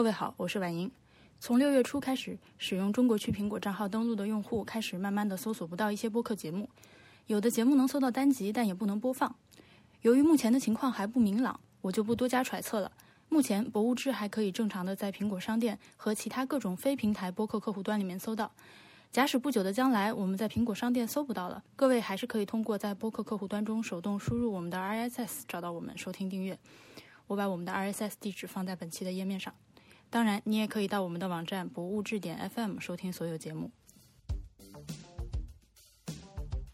各位好，我是婉莹。从六月初开始，使用中国区苹果账号登录的用户开始慢慢的搜索不到一些播客节目，有的节目能搜到单集，但也不能播放。由于目前的情况还不明朗，我就不多加揣测了。目前，博物志还可以正常的在苹果商店和其他各种非平台播客客户端里面搜到。假使不久的将来我们在苹果商店搜不到了，各位还是可以通过在播客客户端中手动输入我们的 RSS 找到我们收听订阅。我把我们的 RSS 地址放在本期的页面上。当然，你也可以到我们的网站博物志点 FM 收听所有节目。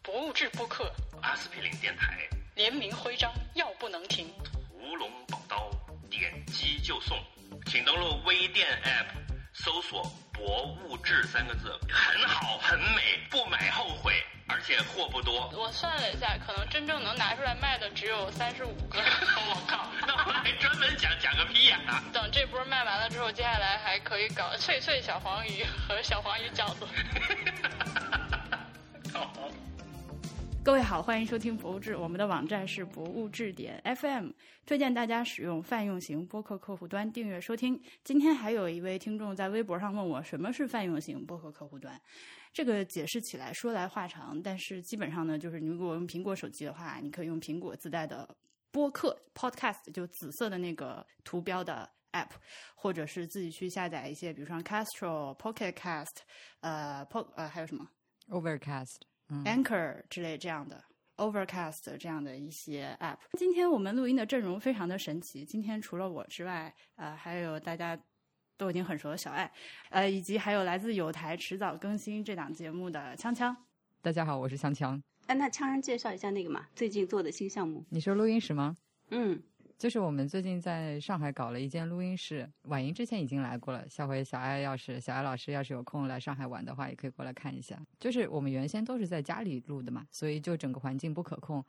博物志播客，阿司匹林电台，联名徽章，药不能停。屠龙宝刀，点击就送，请登录微店 App。搜索“博物志”三个字，很好，很美，不买后悔，而且货不多。我算了一下，可能真正能拿出来卖的只有三十五个。我靠，那我还专门讲讲个屁呀！等这波卖完了之后，接下来还可以搞脆脆小黄鱼和小黄鱼饺子。好。各位好，欢迎收听博物志。我们的网站是博物志点 FM，推荐大家使用泛用型播客客户端订阅收听。今天还有一位听众在微博上问我，什么是泛用型播客客户端？这个解释起来说来话长，但是基本上呢，就是你如果用苹果手机的话，你可以用苹果自带的播客 Podcast，就紫色的那个图标的 App，或者是自己去下载一些，比如说 Castro、Pocket Cast，呃，Po 呃还有什么 Overcast。Anchor 之类这样的，Overcast 这样的一些 App。今天我们录音的阵容非常的神奇。今天除了我之外，呃，还有大家都已经很熟的小爱，呃，以及还有来自有台迟早更新这档节目的锵锵。大家好，我是锵锵。哎，那锵锵介绍一下那个嘛，最近做的新项目。你说录音室吗？嗯。就是我们最近在上海搞了一间录音室，婉莹之前已经来过了。下回小爱要是小爱老师要是有空来上海玩的话，也可以过来看一下。就是我们原先都是在家里录的嘛，所以就整个环境不可控。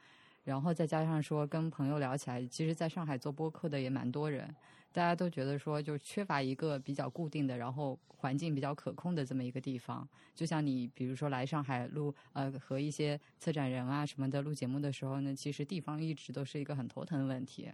然后再加上说跟朋友聊起来，其实在上海做播客的也蛮多人，大家都觉得说就缺乏一个比较固定的，然后环境比较可控的这么一个地方。就像你比如说来上海录呃和一些策展人啊什么的录节目的时候呢，其实地方一直都是一个很头疼的问题。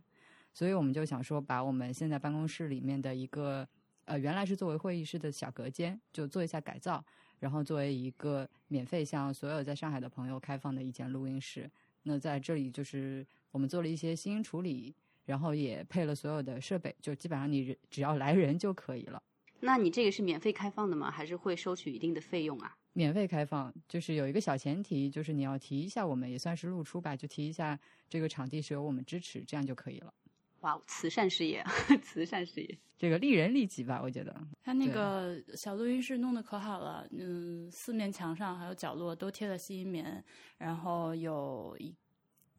所以我们就想说，把我们现在办公室里面的一个呃，原来是作为会议室的小隔间，就做一下改造，然后作为一个免费向所有在上海的朋友开放的一间录音室。那在这里就是我们做了一些新处理，然后也配了所有的设备，就基本上你只要来人就可以了。那你这个是免费开放的吗？还是会收取一定的费用啊？免费开放，就是有一个小前提，就是你要提一下，我们也算是露出吧，就提一下这个场地是由我们支持，这样就可以了。哇，慈善事业，慈善事业，这个利人利己吧，我觉得。他那个小录音室弄得可好了，嗯，四面墙上还有角落都贴了吸音棉，然后有一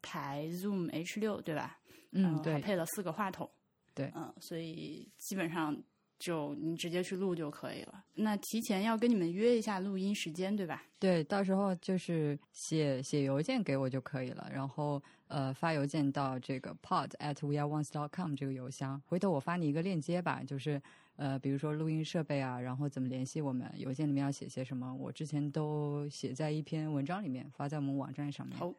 台 Zoom H 六，对吧？嗯，对，配了四个话筒，对，嗯，所以基本上。就你直接去录就可以了。那提前要跟你们约一下录音时间，对吧？对，到时候就是写写邮件给我就可以了，然后呃发邮件到这个 pod at weareones.com 这个邮箱。回头我发你一个链接吧，就是呃比如说录音设备啊，然后怎么联系我们，邮件里面要写些什么，我之前都写在一篇文章里面，发在我们网站上面。好。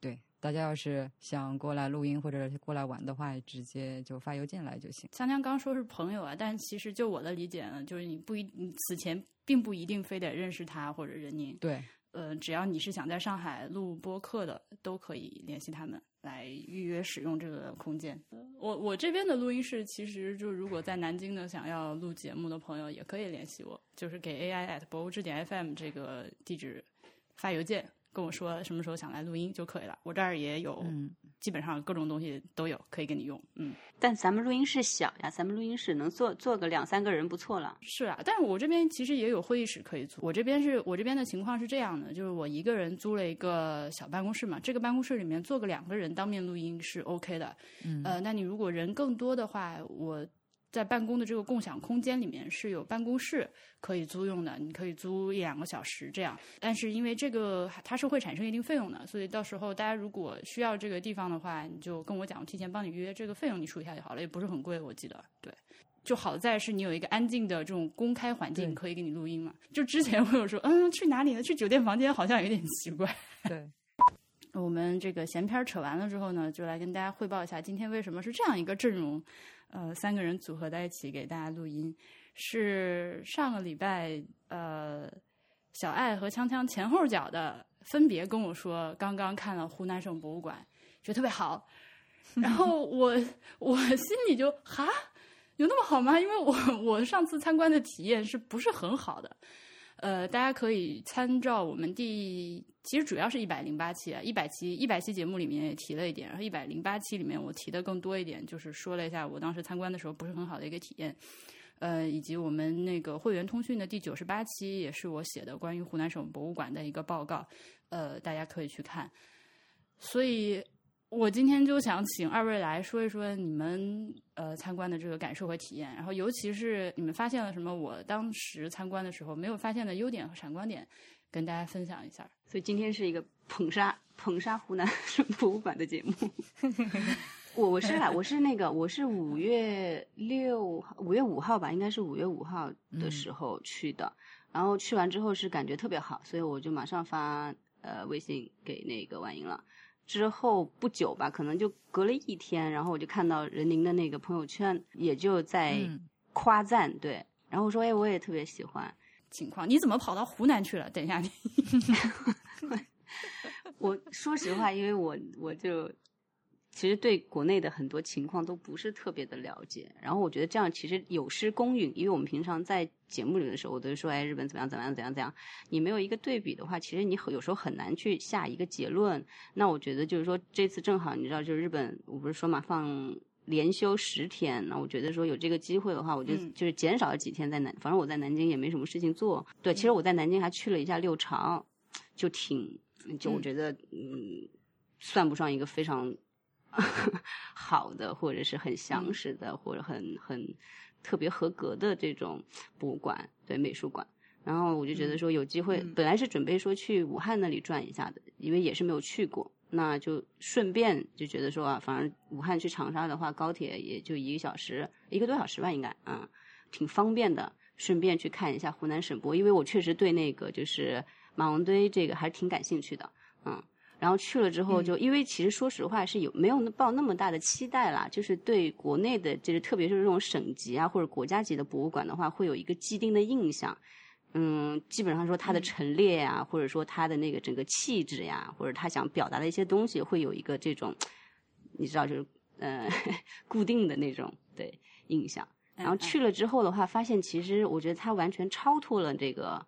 对，大家要是想过来录音或者过来玩的话，直接就发邮件来就行。锵锵刚说是朋友啊，但其实就我的理解呢，就是你不一，你此前并不一定非得认识他或者任宁。对，呃，只要你是想在上海录播客的，都可以联系他们来预约使用这个空间。我我这边的录音室，其实就如果在南京的想要录节目的朋友，也可以联系我，就是给 AI at 博物志点 FM 这个地址发邮件。跟我说什么时候想来录音就可以了，我这儿也有，基本上各种东西都有可以给你用。嗯，但咱们录音室小呀，咱们录音室能坐坐个两三个人不错了。是啊，但是我这边其实也有会议室可以租。我这边是我这边的情况是这样的，就是我一个人租了一个小办公室嘛，这个办公室里面坐个两个人当面录音是 OK 的。嗯，呃，那你如果人更多的话，我。在办公的这个共享空间里面是有办公室可以租用的，你可以租一两个小时这样。但是因为这个它是会产生一定费用的，所以到时候大家如果需要这个地方的话，你就跟我讲，我提前帮你约这个费用，你出一下就好了，也不是很贵，我记得。对，就好在是你有一个安静的这种公开环境可以给你录音嘛。就之前我有说，嗯，去哪里呢？去酒店房间好像有点奇怪。对。我们这个闲篇儿扯完了之后呢，就来跟大家汇报一下今天为什么是这样一个阵容，呃，三个人组合在一起给大家录音。是上个礼拜，呃，小爱和锵锵前后脚的分别跟我说，刚刚看了湖南省博物馆，觉得特别好。然后我我心里就哈，有那么好吗？因为我我上次参观的体验是不是很好的？呃，大家可以参照我们第，其实主要是一百零八期啊，一百期一百期节目里面也提了一点，然后一百零八期里面我提的更多一点，就是说了一下我当时参观的时候不是很好的一个体验。呃，以及我们那个会员通讯的第九十八期，也是我写的关于湖南省博物馆的一个报告，呃，大家可以去看。所以我今天就想请二位来说一说你们呃参观的这个感受和体验，然后尤其是你们发现了什么我当时参观的时候没有发现的优点和闪光点，跟大家分享一下。所以今天是一个捧杀捧杀湖南省博物馆的节目。我我是我是那个我是五月六五月五号吧，应该是五月五号的时候去的，然后去完之后是感觉特别好，所以我就马上发呃微信给那个婉莹了。之后不久吧，可能就隔了一天，然后我就看到任宁的那个朋友圈，也就在夸赞对，然后我说哎我也特别喜欢情况，你怎么跑到湖南去了？等一下你，我说实话，因为我我就。其实对国内的很多情况都不是特别的了解，然后我觉得这样其实有失公允，因为我们平常在节目里的时候，我都说哎日本怎么样怎么样怎样怎样，你没有一个对比的话，其实你有时候很难去下一个结论。那我觉得就是说这次正好你知道，就是日本我不是说嘛放连休十天，那我觉得说有这个机会的话，我就就是减少了几天在南，反正我在南京也没什么事情做。对，其实我在南京还去了一下六朝，就挺就我觉得嗯算不上一个非常。好的，或者是很详实的，或者很很特别合格的这种博物馆，对美术馆。然后我就觉得说有机会，本来是准备说去武汉那里转一下的，因为也是没有去过，那就顺便就觉得说啊，反正武汉去长沙的话，高铁也就一个小时，一个多小时吧，应该啊，挺方便的。顺便去看一下湖南省博，因为我确实对那个就是马王堆这个还是挺感兴趣的，嗯。然后去了之后，就因为其实说实话是有没有抱那么大的期待啦，就是对国内的，就是特别是这种省级啊或者国家级的博物馆的话，会有一个既定的印象。嗯，基本上说它的陈列呀，或者说它的那个整个气质呀，或者他想表达的一些东西，会有一个这种，你知道，就是呃 固定的那种对印象。然后去了之后的话，发现其实我觉得它完全超脱了这个。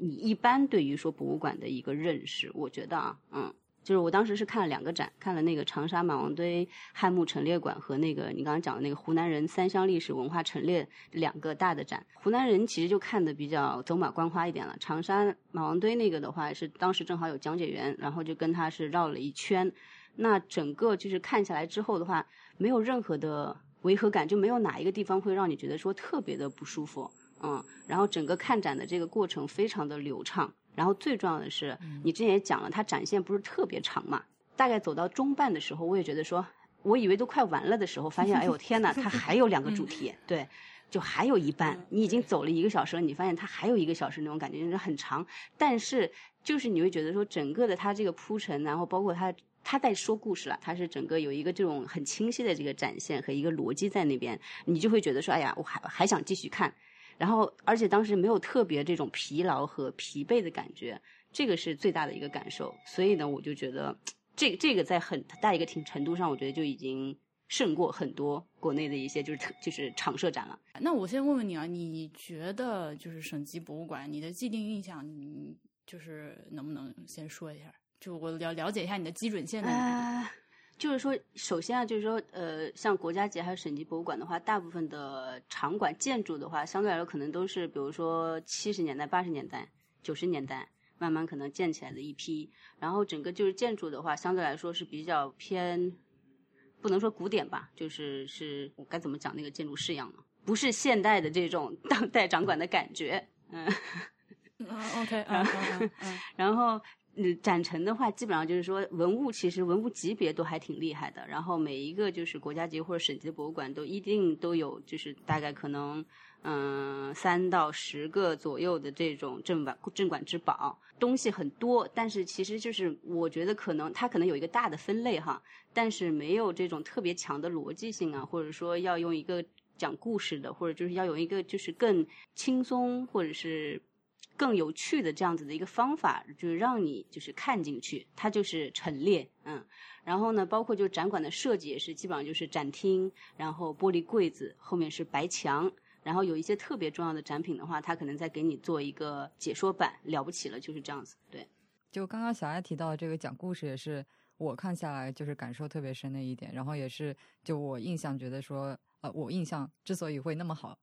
你一般对于说博物馆的一个认识，我觉得啊，嗯，就是我当时是看了两个展，看了那个长沙马王堆汉墓陈列馆和那个你刚刚讲的那个湖南人三湘历史文化陈列两个大的展。湖南人其实就看的比较走马观花一点了。长沙马王堆那个的话是当时正好有讲解员，然后就跟他是绕了一圈，那整个就是看下来之后的话，没有任何的违和感，就没有哪一个地方会让你觉得说特别的不舒服。嗯，然后整个看展的这个过程非常的流畅，然后最重要的是，你之前也讲了，它展现不是特别长嘛，大概走到中半的时候，我也觉得说，我以为都快完了的时候，发现，哎呦天呐，它还有两个主题，对，就还有一半，你已经走了一个小时了，你发现它还有一个小时那种感觉，就是很长，但是就是你会觉得说，整个的它这个铺陈，然后包括它，它在说故事了，它是整个有一个这种很清晰的这个展现和一个逻辑在那边，你就会觉得说，哎呀，我还还想继续看。然后，而且当时没有特别这种疲劳和疲惫的感觉，这个是最大的一个感受。所以呢，我就觉得，这这个在很大一个程程度上，我觉得就已经胜过很多国内的一些就是特就是常设展了。那我先问问你啊，你觉得就是省级博物馆，你的既定印象，你就是能不能先说一下？就我了了解一下你的基准线在哪？就是说，首先啊，就是说，呃，像国家级还有省级博物馆的话，大部分的场馆建筑的话，相对来说可能都是，比如说七十年代、八十年代、九十年代慢慢可能建起来的一批。然后整个就是建筑的话，相对来说是比较偏，不能说古典吧，就是是我该怎么讲那个建筑式样呢？不是现代的这种当代掌管的感觉，嗯。嗯，OK，嗯，然后嗯，展陈的话，基本上就是说文物，其实文物级别都还挺厉害的。然后每一个就是国家级或者省级的博物馆都一定都有，就是大概可能嗯三到十个左右的这种镇馆镇馆之宝，东西很多。但是其实就是我觉得可能它可能有一个大的分类哈，但是没有这种特别强的逻辑性啊，或者说要用一个讲故事的，或者就是要有一个就是更轻松或者是。更有趣的这样子的一个方法，就是让你就是看进去，它就是陈列，嗯，然后呢，包括就展馆的设计也是基本上就是展厅，然后玻璃柜子后面是白墙，然后有一些特别重要的展品的话，他可能再给你做一个解说版，了不起了，就是这样子。对，就刚刚小艾提到的这个讲故事，也是我看下来就是感受特别深的一点，然后也是就我印象觉得说，呃，我印象之所以会那么好。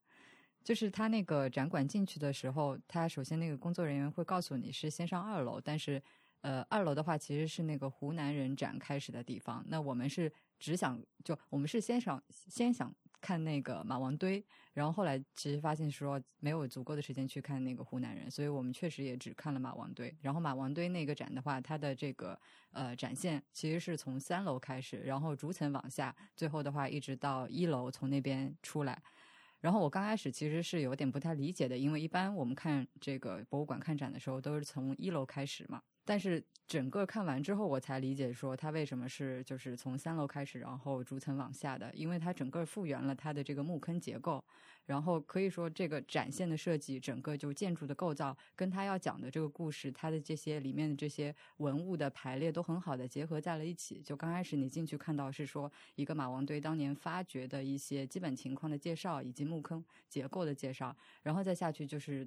就是他那个展馆进去的时候，他首先那个工作人员会告诉你是先上二楼，但是，呃，二楼的话其实是那个湖南人展开始的地方。那我们是只想就我们是先想先想看那个马王堆，然后后来其实发现说没有足够的时间去看那个湖南人，所以我们确实也只看了马王堆。然后马王堆那个展的话，它的这个呃展现其实是从三楼开始，然后逐层往下，最后的话一直到一楼从那边出来。然后我刚开始其实是有点不太理解的，因为一般我们看这个博物馆看展的时候都是从一楼开始嘛。但是整个看完之后，我才理解说它为什么是就是从三楼开始，然后逐层往下的，因为它整个复原了它的这个木坑结构，然后可以说这个展现的设计，整个就建筑的构造，跟它要讲的这个故事，它的这些里面的这些文物的排列都很好的结合在了一起。就刚开始你进去看到是说一个马王堆当年发掘的一些基本情况的介绍，以及木坑结构的介绍，然后再下去就是。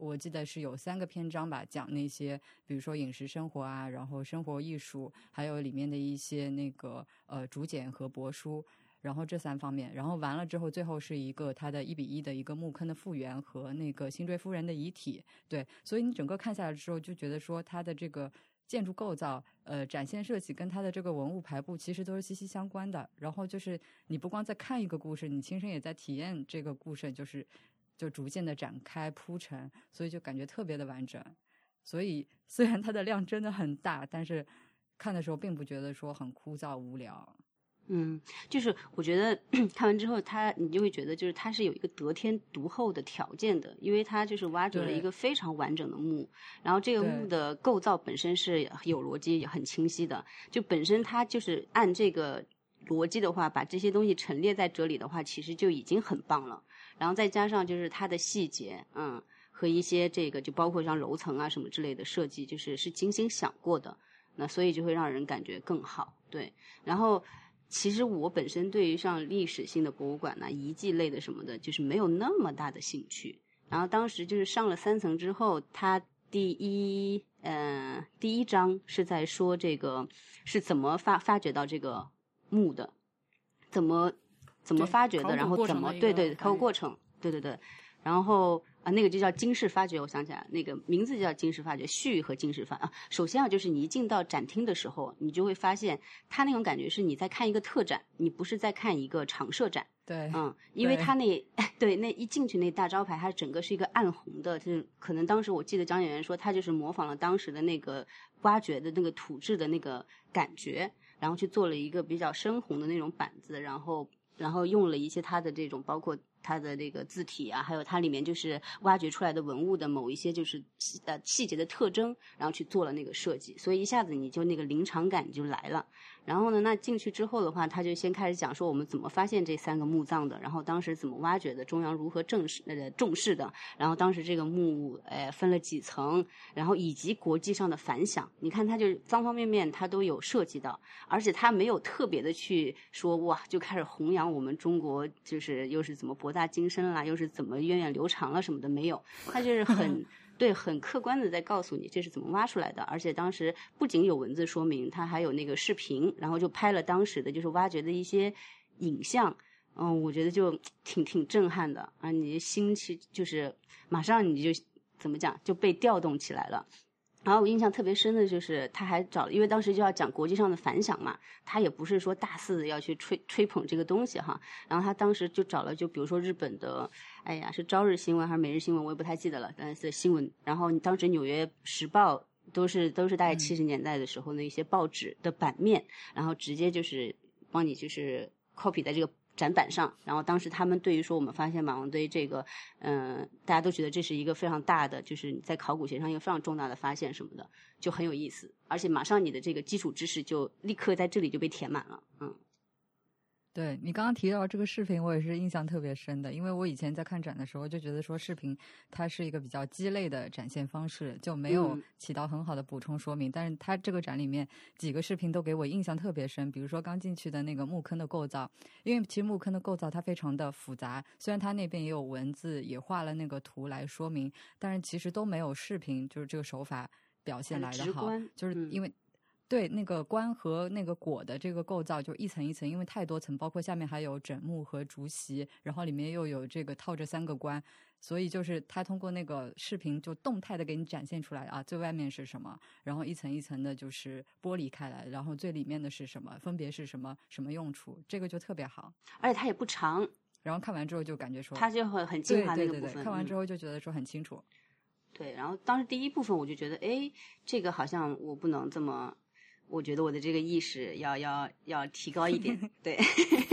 我记得是有三个篇章吧，讲那些，比如说饮食生活啊，然后生活艺术，还有里面的一些那个呃竹简和帛书，然后这三方面，然后完了之后，最后是一个它的一比一的一个墓坑的复原和那个辛追夫人的遗体，对，所以你整个看下来的时候，就觉得说它的这个建筑构造，呃，展现设计跟它的这个文物排布其实都是息息相关的，然后就是你不光在看一个故事，你亲身也在体验这个故事，就是。就逐渐的展开铺陈，所以就感觉特别的完整。所以虽然它的量真的很大，但是看的时候并不觉得说很枯燥无聊。嗯，就是我觉得 看完之后，他你就会觉得就是它是有一个得天独厚的条件的，因为它就是挖掘了一个非常完整的墓，然后这个墓的构造本身是有逻辑也很清晰的，就本身它就是按这个逻辑的话，把这些东西陈列在这里的话，其实就已经很棒了。然后再加上就是它的细节，嗯，和一些这个就包括像楼层啊什么之类的设计，就是是精心想过的，那所以就会让人感觉更好，对。然后其实我本身对于像历史性的博物馆呐、遗迹类的什么的，就是没有那么大的兴趣。然后当时就是上了三层之后，它第一，嗯，第一章是在说这个是怎么发发掘到这个墓的，怎么。怎么发掘的？然后怎么对对考古过程？对对对，然后啊，那个就叫金氏发掘。我想起来，那个名字就叫金氏发掘，序和金氏发啊。首先啊，就是你一进到展厅的时候，你就会发现，它那种感觉是你在看一个特展，你不是在看一个常设展。对，嗯，因为它那 对那一进去那大招牌，它整个是一个暗红的，就是可能当时我记得讲解员说，他就是模仿了当时的那个挖掘的那个土质的那个感觉，然后去做了一个比较深红的那种板子，然后。然后用了一些它的这种，包括它的这个字体啊，还有它里面就是挖掘出来的文物的某一些就是细呃细节的特征，然后去做了那个设计，所以一下子你就那个临场感就来了。然后呢，那进去之后的话，他就先开始讲说我们怎么发现这三个墓葬的，然后当时怎么挖掘的，中央如何正视呃重视的，然后当时这个墓呃分了几层，然后以及国际上的反响。你看，他就方方面面他都有涉及到，而且他没有特别的去说哇，就开始弘扬我们中国就是又是怎么博大精深啦，又是怎么源远流长了什么的没有，他就是很。对，很客观的在告诉你这是怎么挖出来的，而且当时不仅有文字说明，它还有那个视频，然后就拍了当时的就是挖掘的一些影像，嗯，我觉得就挺挺震撼的。啊，你心情就是马上你就怎么讲就被调动起来了。然后我印象特别深的就是，他还找，因为当时就要讲国际上的反响嘛，他也不是说大肆的要去吹吹捧这个东西哈。然后他当时就找了，就比如说日本的，哎呀，是朝日新闻还是每日新闻，我也不太记得了，但是新闻。然后当时《纽约时报》都是都是大概嗯七十年代的时候的一些报纸的版面，然后直接就是帮你就是 copy 在这个展板上。然后当时他们对于说我们发现马王堆这个，嗯、大家都觉得这是一个非常大的，就是在考古学上一个非常重大的发现什么的，就很有意思。而且马上你的这个基础知识就立刻在这里就被填满了，嗯。对你刚刚提到这个视频，我也是印象特别深的，因为我以前在看展的时候就觉得说视频它是一个比较鸡肋的展现方式，就没有嗯起到很好的补充说明。但是它这个展里面几个视频都给我印象特别深，比如说刚进去的那个墓坑的构造，因为其实墓坑的构造它非常的复杂，虽然它那边也有文字，也画了那个图来说明，但是其实都没有视频就是这个手法表现来的好，就是嗯因为。对那个棺和那个椁的这个构造，就一层一层，因为太多层，包括下面还有枕木和竹席，然后里面又有这个套着三个棺，所以就是它通过那个视频就动态的给你展现出来啊，最外面是什么，然后一层一层的就是剥离开来，然后最里面的是什么，分别是什么什么用处，这个就特别好。而且它也不长，然后看完之后就感觉说，它就很很精华那个部分。看完之嗯后就觉得说很清楚。对，然后当时第一部分我就觉得，哎，这个好像我不能这么，我觉得我的这个意识要要要提高一点，对，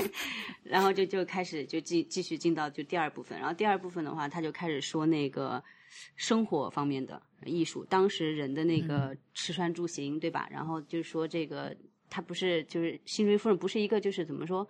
然后就就开始就继继续进到就第二部分，然后第二部分的话，他就开始说那个生活方面的艺术，当时人的那个吃穿住行，对吧？然后就是说这个他不是就是辛芮夫人不是一个就是怎么说，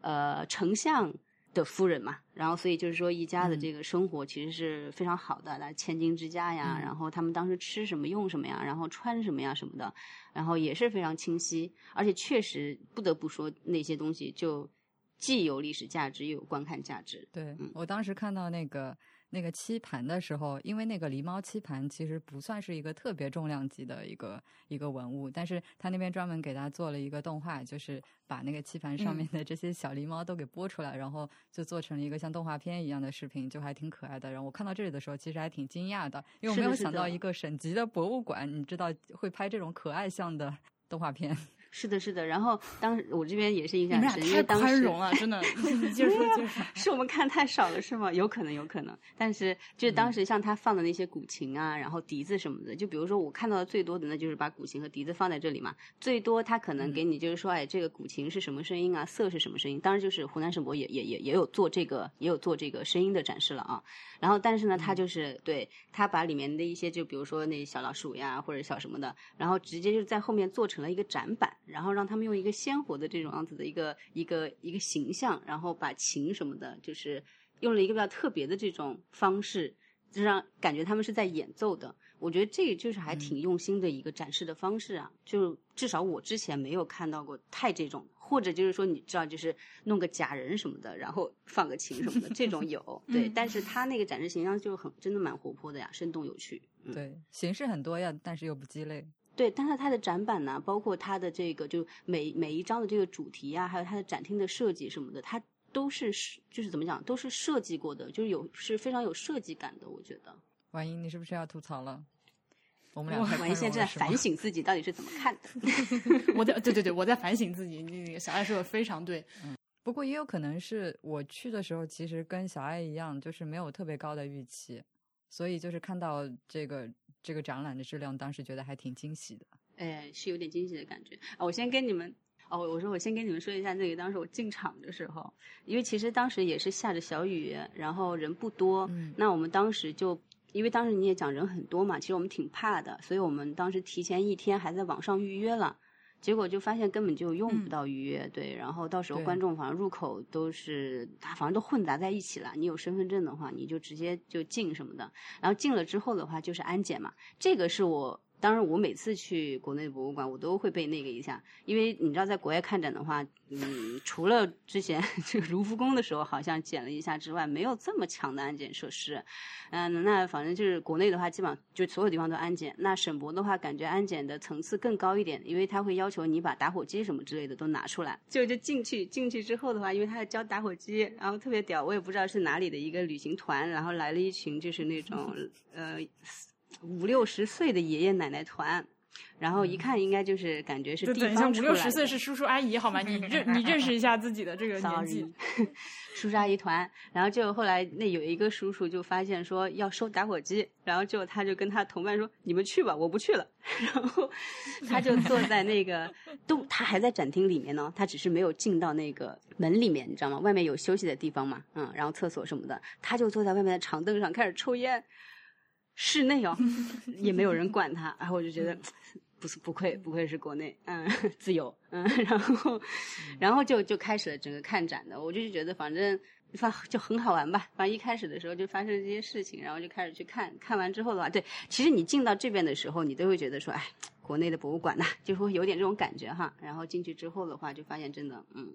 呃，丞相。的夫人嘛，然后所以就是说一家的这个生活其实是非常好的，那千金之家呀，嗯。然后他们当时吃什么用什么呀，然后穿什么呀什么的，然后也是非常清晰，而且确实不得不说那些东西就既有历史价值又有观看价值。对、嗯。我当时看到那个那个漆盘的时候，因为那个狸猫漆盘其实不算是一个特别重量级的一个一个文物，但是他那边专门给他做了一个动画，就是把那个漆盘上面的这些小狸猫都给播出来，然后就做成了一个像动画片一样的视频，就还挺可爱的。然后我看到这里的时候，其实还挺惊讶的，因为我没有想到一个省级的博物馆，你知道会拍这种可爱像的动画片。是的，是的。然后当时我这边也是印象深，因为当时宽容了，真的。你接着说。是我们看太少了是吗？有可能，有可能。但是就是当时像他放的那些古琴啊，然后笛子什么的，就比如说我看到的最多的，那就是把古琴和笛子放在这里嘛。最多他可能给你就是说，哎，这个古琴是什么声音啊，瑟是什么声音。当然就是湖南省博也也也也有做这个，也有做这个声音的展示了啊。然后但是呢，他就是对他把里面的一些，就比如说那小老鼠呀或者小什么的，然后直接就在后面做成了一个展板，然后让他们用一个鲜活的这种样子的一个一个一个形象，然后把琴什么的，就是用了一个比较特别的这种方式，就让感觉他们是在演奏的。我觉得这个就是还挺用心的一个展示的方式啊，就至少我之前没有看到过太这种，或者就是说你知道，就是弄个假人什么的，然后放个琴什么的，这种有 对，嗯但是他那个展示形象就很真的蛮活泼的呀，生动有趣。嗯，对，形式很多样，但是又不鸡肋。对，但是它的展板呢，包括它的这个就每每一张的这个主题啊，还有它的展厅的设计什么的，它都是是就是怎么讲，都是设计过的，就是有是非常有设计感的，我觉得。婉莹，你是不是要吐槽了？我们俩婉莹现在正在反省自己到底是怎么看的。我在对对对，我在反省自己。那个小爱说的非常对，嗯不过也有可能是我去的时候，其实跟小爱一样，就是没有特别高的预期，所以就是看到这个这个展览的质量，当时觉得还挺惊喜的。哎，是有点惊喜的感觉啊！我先跟你们，哦，我说我先跟你们说一下那个当时我进场的时候，因为其实当时也是下着小雨，然后人不多，嗯那我们当时就。因为当时你也讲人很多嘛，其实我们挺怕的，所以我们当时提前一天还在网上预约了，结果就发现根本就用不嗯到预约，对，然后到时候观众反正入口都是，它反正都混杂在一起了。你有身份证的话，你就直接就进什么的，然后进了之后的话就是安检嘛，这个是我。当然，我每次去国内博物馆，我都会被那个一下，因为你知道，在国外看展的话，嗯，除了之前 这个卢浮宫的时候好像检了一下之外，没有这么强的安检设施。嗯，那反正就是国内的话，基本上就所有地方都安检。那省博的话，感觉安检的层次更高一点，因为它会要求你把打火机什么之类的都拿出来。就就进去，进去之后的话，因为他要交打火机，然后特别屌，我也不知道是哪里的一个旅行团，然后来了一群就是那种呃五六十岁的爷爷奶奶团。然后一看应该就是感觉是地方等一下，五六十岁是叔叔阿姨好吗？你认 你认识一下自己的这个年纪 叔叔阿姨团，然后就后来那有一个叔叔就发现说要收打火机，然后就他就跟他同伴说：“你们去吧，我不去了。”然后他就坐在那个都他还在展厅里面呢，他只是没有进到那个门里面，你知道吗？外面有休息的地方嘛，嗯，然后厕所什么的，他就坐在外面的长凳上开始抽烟。室内哦，也没有人管他，然后我就觉得不是不愧不愧是国内，嗯，自由，嗯，然后然后就就开始了整个看展的，我就觉得反正反就很好玩吧，反正一开始的时候就发生这些事情，然后就开始去看，看完之后的话，对，其实你进到这边的时候，你都会觉得说，哎，国内的博物馆呐、就会有点这种感觉哈，然后进去之后的话，就发现真的，嗯，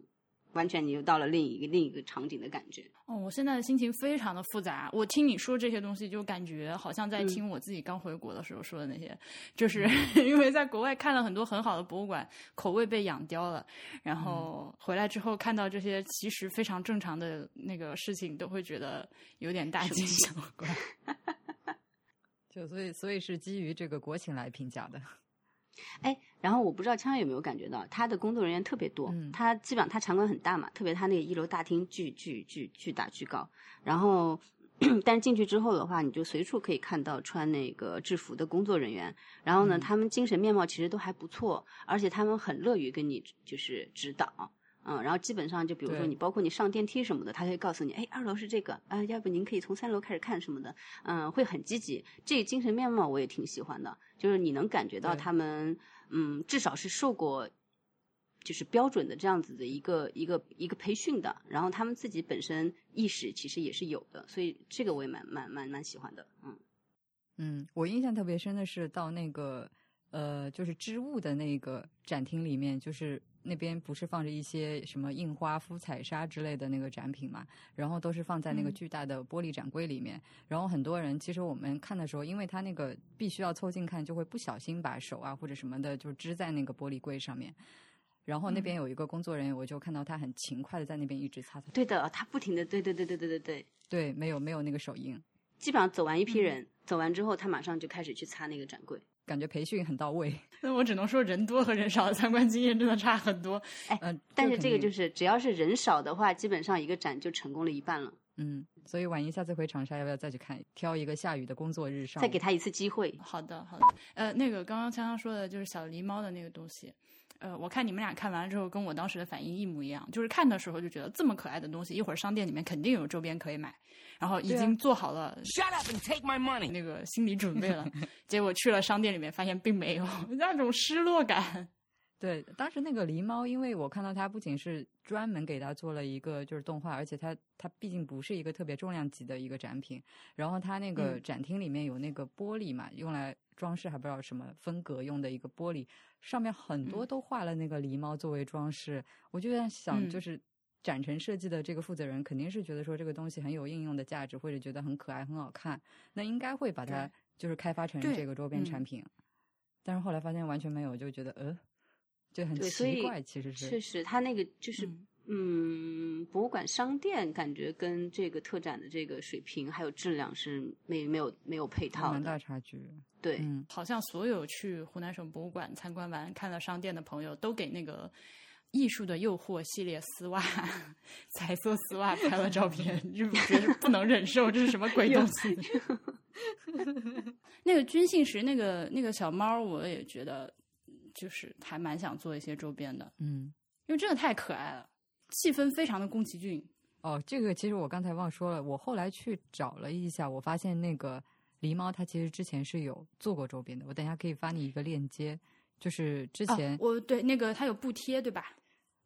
完全你又到了另一个另一个场景的感觉，哦，我现在的心情非常的复杂。我听你说这些东西，就感觉好像在听我自己刚回国的时候说的那些，就是 因为在国外看了很多很好的博物馆，口味被养刁了，然后回来之后看到这些其实非常正常的那个事情，都会觉得有点大惊小怪。就所以所以是基于这个国情来评价的。哎，然后我不知道枪有没有感觉到，他的工作人员特别多，嗯。他基本上他场馆很大嘛，特别他那个一楼大厅巨巨巨巨大巨高，然后。但是进去之后的话，你就随处可以看到穿那个制服的工作人员，然后呢，嗯。他们精神面貌其实都还不错，而且他们很乐于跟你就是指导，嗯，然后基本上就比如说你包括你上电梯什么的，他可以告诉你，哎，二楼是这个，啊、要不您可以从三楼开始看什么的，嗯，会很积极。这个精神面貌我也挺喜欢的，就是你能感觉到他们，嗯，至少是受过。就是标准的这样子的一个一个一个培训的，然后他们自己本身意识其实也是有的，所以这个我也蛮蛮蛮蛮喜欢的，嗯嗯，我印象特别深的是到那个呃，就是织物的那个展厅里面，就是那边不是放着一些什么印花、敷彩纱之类的那个展品嘛，然后都是放在那个嗯巨大的玻璃展柜里面。然后很多人其实我们看的时候，因为他那个必须要凑近看，就会不小心把手啊或者什么的就支在那个玻璃柜上面。然后那边有一个工作人员，我就看到他很勤快的在那边一直擦擦，对的，他不停的，对对对对对对对，对，没有没有那个手印，基本上走完一批人，走完之后，他马上就开始去擦那个展柜。感觉培训很到位。那我只能说，人多和人少的参观经验真的差很多。嗯、但是这个就是只要是人少的话，基本上一个展就成功了一半了。嗯，所以婉莹下次回长沙要不要再去看？挑一个下雨的工作日上，再给他一次机会，好的，好的。呃，那个刚刚锵锵说的就是小狸猫的那个东西。呃，我看你们俩看完了之后，跟我当时的反应一模一样，就是看的时候就觉得这么可爱的东西，一会儿商店里面肯定有周边可以买，然后已经做好了 Shut up and take my money。那个心理准备了，结果去了商店里面发现并没有，那种失落感。对，当时那个狸猫，因为我看到它不仅是专门给它做了一个就是动画，而且它它毕竟不是一个特别重量级的一个展品，然后它那个嗯展厅里面有那个玻璃嘛，用来装饰，还不知道什么风格用的一个玻璃，上面很多嗯都画了那个狸猫作为装饰，我就在想，嗯就是。展陈设计的这个负责人肯定是觉得说这个东西很有应用的价值，或者觉得很可爱、很好看，那应该会把它就是开发成这个周边产嗯品。但是后来发现完全没有，就觉得呃，就很奇怪，其实是确实他那个就是嗯嗯，博物馆商店感觉跟这个特展的这个水平还有质量是没没有没有配套蛮大，差距。对，嗯，好像所有去湖南省博物馆参观完看了商店的朋友，都给那个《艺术的诱惑》系列丝袜、彩色丝袜拍了照片，就觉得不能忍受，这是什么鬼东西？那个军信石那个那个小猫，我也觉得就是还蛮想做一些周边的，嗯，因为真的太可爱了，气氛非常的宫崎骏。哦，这个其实我刚才忘说了，我后来去找了一下，我发现那个狸猫它其实之前是有做过周边的，我等一下可以发你一个链接，就是之前、哦、我对那个它有布贴对吧？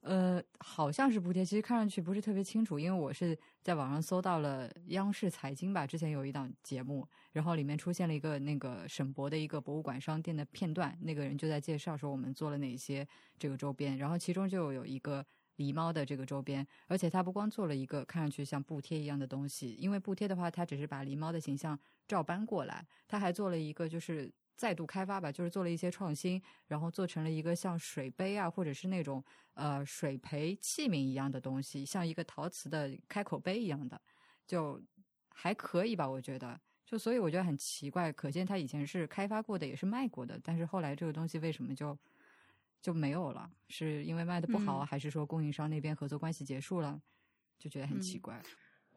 呃，好像是补贴，其实看上去不是特别清楚，因为我是在网上搜到了央视财经吧，之前有一档节目，然后里面出现了一个那个省博的一个博物馆商店的片段，那个人就在介绍说我们做了哪些这个周边，然后其中就有一个狸猫的这个周边，而且他不光做了一个看上去像布贴一样的东西，因为布贴的话，它只是把狸猫的形象照搬过来，他还做了一个就是。再度开发吧，就是做了一些创新，然后做成了一个像水杯啊，或者是那种呃水培器皿一样的东西，像一个陶瓷的开口杯一样的，就还可以吧，我觉得。就所以我觉得很奇怪，可见他以前是开发过的，也是卖过的，但是后来这个东西为什么就就没有了？是因为卖的不好，嗯还是说供应商那边合作关系结束了？就觉得很奇嗯怪。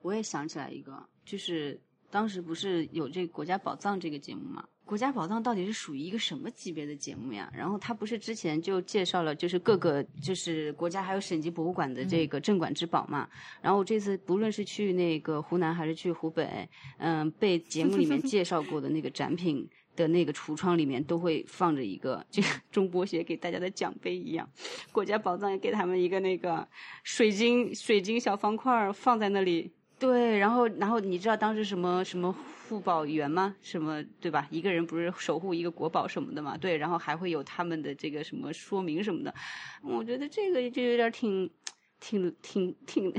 我也想起来一个，就是当时不是有这个《国家宝藏》这个节目嘛？《国家宝藏》到底是属于一个什么级别的节目呀？然后他不是之前就介绍了，就是各个就是国家还有省级博物馆的这个镇馆之宝嘛。然后我这次不论是去那个湖南还是去湖北，嗯，被节目里面介绍过的那个展品。的那个橱窗里面都会放着一个，就像中博协给大家的奖杯一样，国家宝藏也给他们一个那个水晶水晶小方块儿放在那里。对，然后然后你知道当时什么什么护宝员吗？什么对吧？一个人不是守护一个国宝什么的嘛？对，然后还会有他们的这个什么说明什么的。我觉得这个就有点挺挺挺挺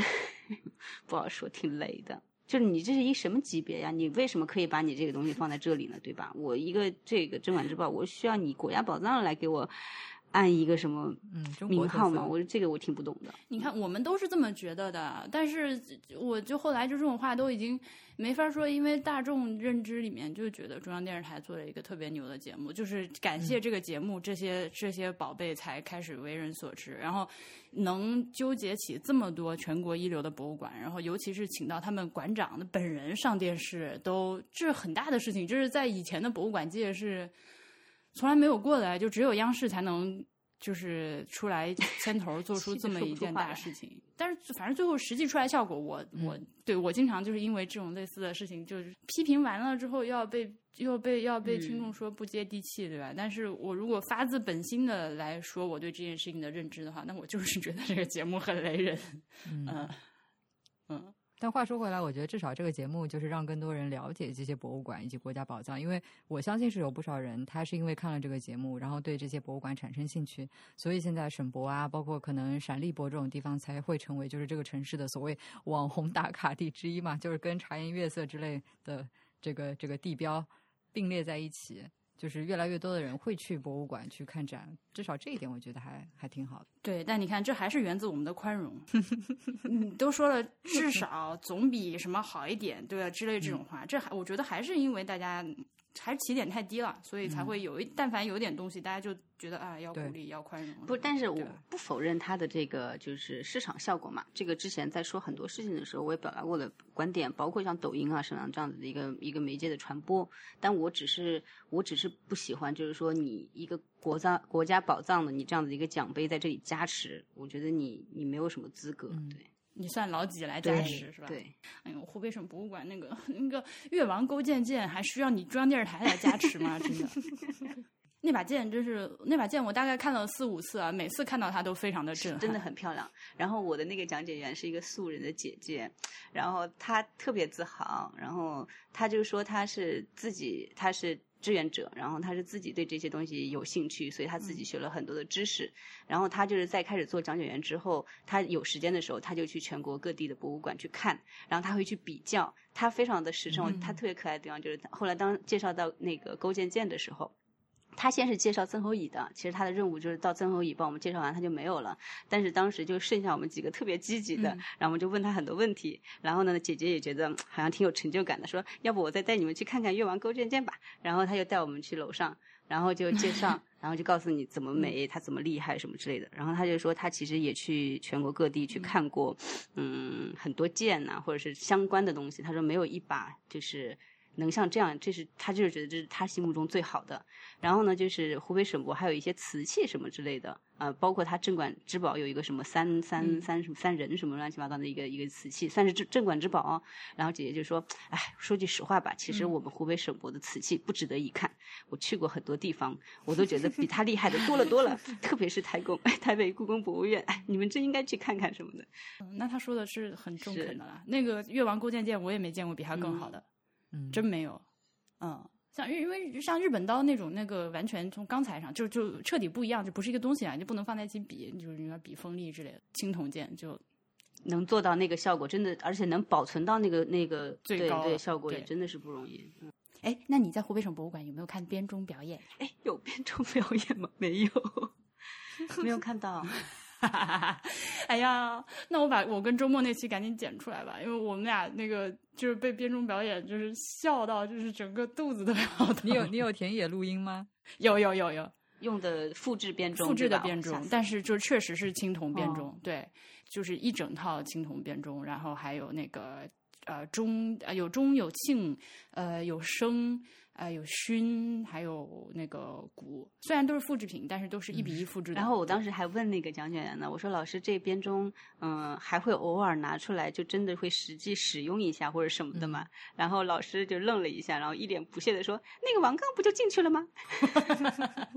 不好说，挺雷的。就是你这是一什么级别呀？你为什么可以把你这个东西放在这里呢？对吧？我一个这个镇馆之宝，我需要你国家宝藏来给我按一个什么名号嘛？色我这个我听不懂的。你看，我们都是这么觉得的，但是我就后来就这种话都已经没法说，因为大众认知里面就觉得中央电视台做了一个特别牛的节目，就是感谢这个节目，这些这些宝贝才开始为人所知，然后能纠结起这么多全国一流的博物馆，然后尤其是请到他们馆长的本人上电视，都这是很大的事情，就是在以前的博物馆界是从来没有过的，就只有央视才能。就是出来牵头做出 这么一件大事情，但是反正最后实际出来效果，我我对我经常就是因为这种类似的事情，就是批评完了之后要被又被要被听众说不接地气，对吧？但是我如果发自本心的来说我对这件事情的认知的话，那我就是觉得这个节目很雷人，嗯嗯。但话说回来，我觉得至少这个节目就是让更多人了解这些博物馆以及国家宝藏，因为我相信是有不少人他是因为看了这个节目，然后对这些博物馆产生兴趣，所以现在省博啊，包括可能陕历博这种地方才会成为就是这个城市的所谓网红打卡地之一嘛，就是跟茶颜悦色之类的这个这个地标并列在一起。就是越来越多的人会去博物馆去看展，至少这一点我觉得还还挺好的。对，但你看，这还是源自我们的宽容。你 都说了，至少总比什么好一点，对吧？之类这种话，这还我觉得还是因为大家还是起点太低了，所以才会有一，但凡有点东西，大家就觉得啊，要鼓励，要宽容。不，但是我不否认它的这个就是市场效果嘛。这个之前在说很多事情的时候，我也表达过的观点，包括像抖音啊什么这样子的一个一个媒介的传播。但我只是我只是不喜欢，就是说你一个国家国家宝藏的你这样子一个奖杯在这里加持，我觉得你你没有什么资格。对你算老几来加持是吧？。对，哎呦，湖北省博物馆那个那个越王勾践剑，还需要你中央电视台来加持吗？真的。那把剑真是，那把剑我大概看了四五次啊，每次看到它都非常的震撼，真的很漂亮。然后我的那个讲解员是一个素人的姐姐，然后她特别自豪，然后她就说她是自己，她是志愿者，然后他是自己对这些东西有兴趣，所以他自己学了很多的知识。然后他就是在开始做讲解员之后，他有时间的时候，他就去全国各地的博物馆去看，然后他会去比较。他非常的实诚，他特别可爱的地方就是，后来当介绍到那个勾践剑的时候。他先是介绍曾侯乙的，其实他的任务就是到曾侯乙帮我们介绍完，他就没有了。但是当时就剩下我们几个特别积极的，然后我们就问他很多问题。然后呢，姐姐也觉得嗯好像挺有成就感的，说要不我再带你们去看看越王勾践剑吧。然后他就带我们去楼上，然后就介绍，然后就告诉你怎么美，他怎么厉害什么之类的。然后他就说他其实也去全国各地去看过，嗯，很多剑呐、或者是相关的东西。他说没有一把就是。能像这样，这是他就是觉得这是他心目中最好的。然后呢，就是湖北省博还有一些瓷器什么之类的，呃，包括他镇馆之宝有一个什么三三三什么三人什么乱七八糟的一个一个瓷器，算是镇镇馆之宝、哦。然后姐姐就说：“哎，说句实话吧，其实我们湖北省博的瓷器不值得一看。我去过很多地方，我都觉得比他厉害的多了多了。特别是台工，台北故宫博物院，哎，你们真应该去看看什么的。嗯那他说的是很中肯的啦。那个越王勾践剑我也没见过比他更好的，嗯，真没有。嗯，像因为像日本刀那种那个完全从钢材上就就彻底不一样，就不是一个东西啊，就不能放在一起比，就是你要比锋利之类的。青铜剑就能做到那个效果，真的，而且能保存到那个那个最高了对效果也真的是不容易。嗯哎，那你在湖北省博物馆有没有看编钟表演？哎，有编钟表演吗？没有，没有看到。哎呀，那我把我跟周末那期赶紧剪出来吧，因为我们俩那个就是被编钟表演，就是笑到就是整个肚子都要疼。你有你有田野录音吗？有有有有用的复制编钟，复制的编钟但是就确实是青铜编钟，哦对，就是一整套青铜编钟，然后还有那个呃中呃有中有庆，呃有笙。呃，有埙，还有那个鼓，虽然都是复制品，但是都是一比一复制的。然后我当时还问那个讲解员呢，我说老师这编钟，嗯、还会偶尔拿出来，就真的会实际使用一下或者什么的嘛？然后老师就愣了一下，然后一脸不屑的说：“那个王刚不就进去了吗？”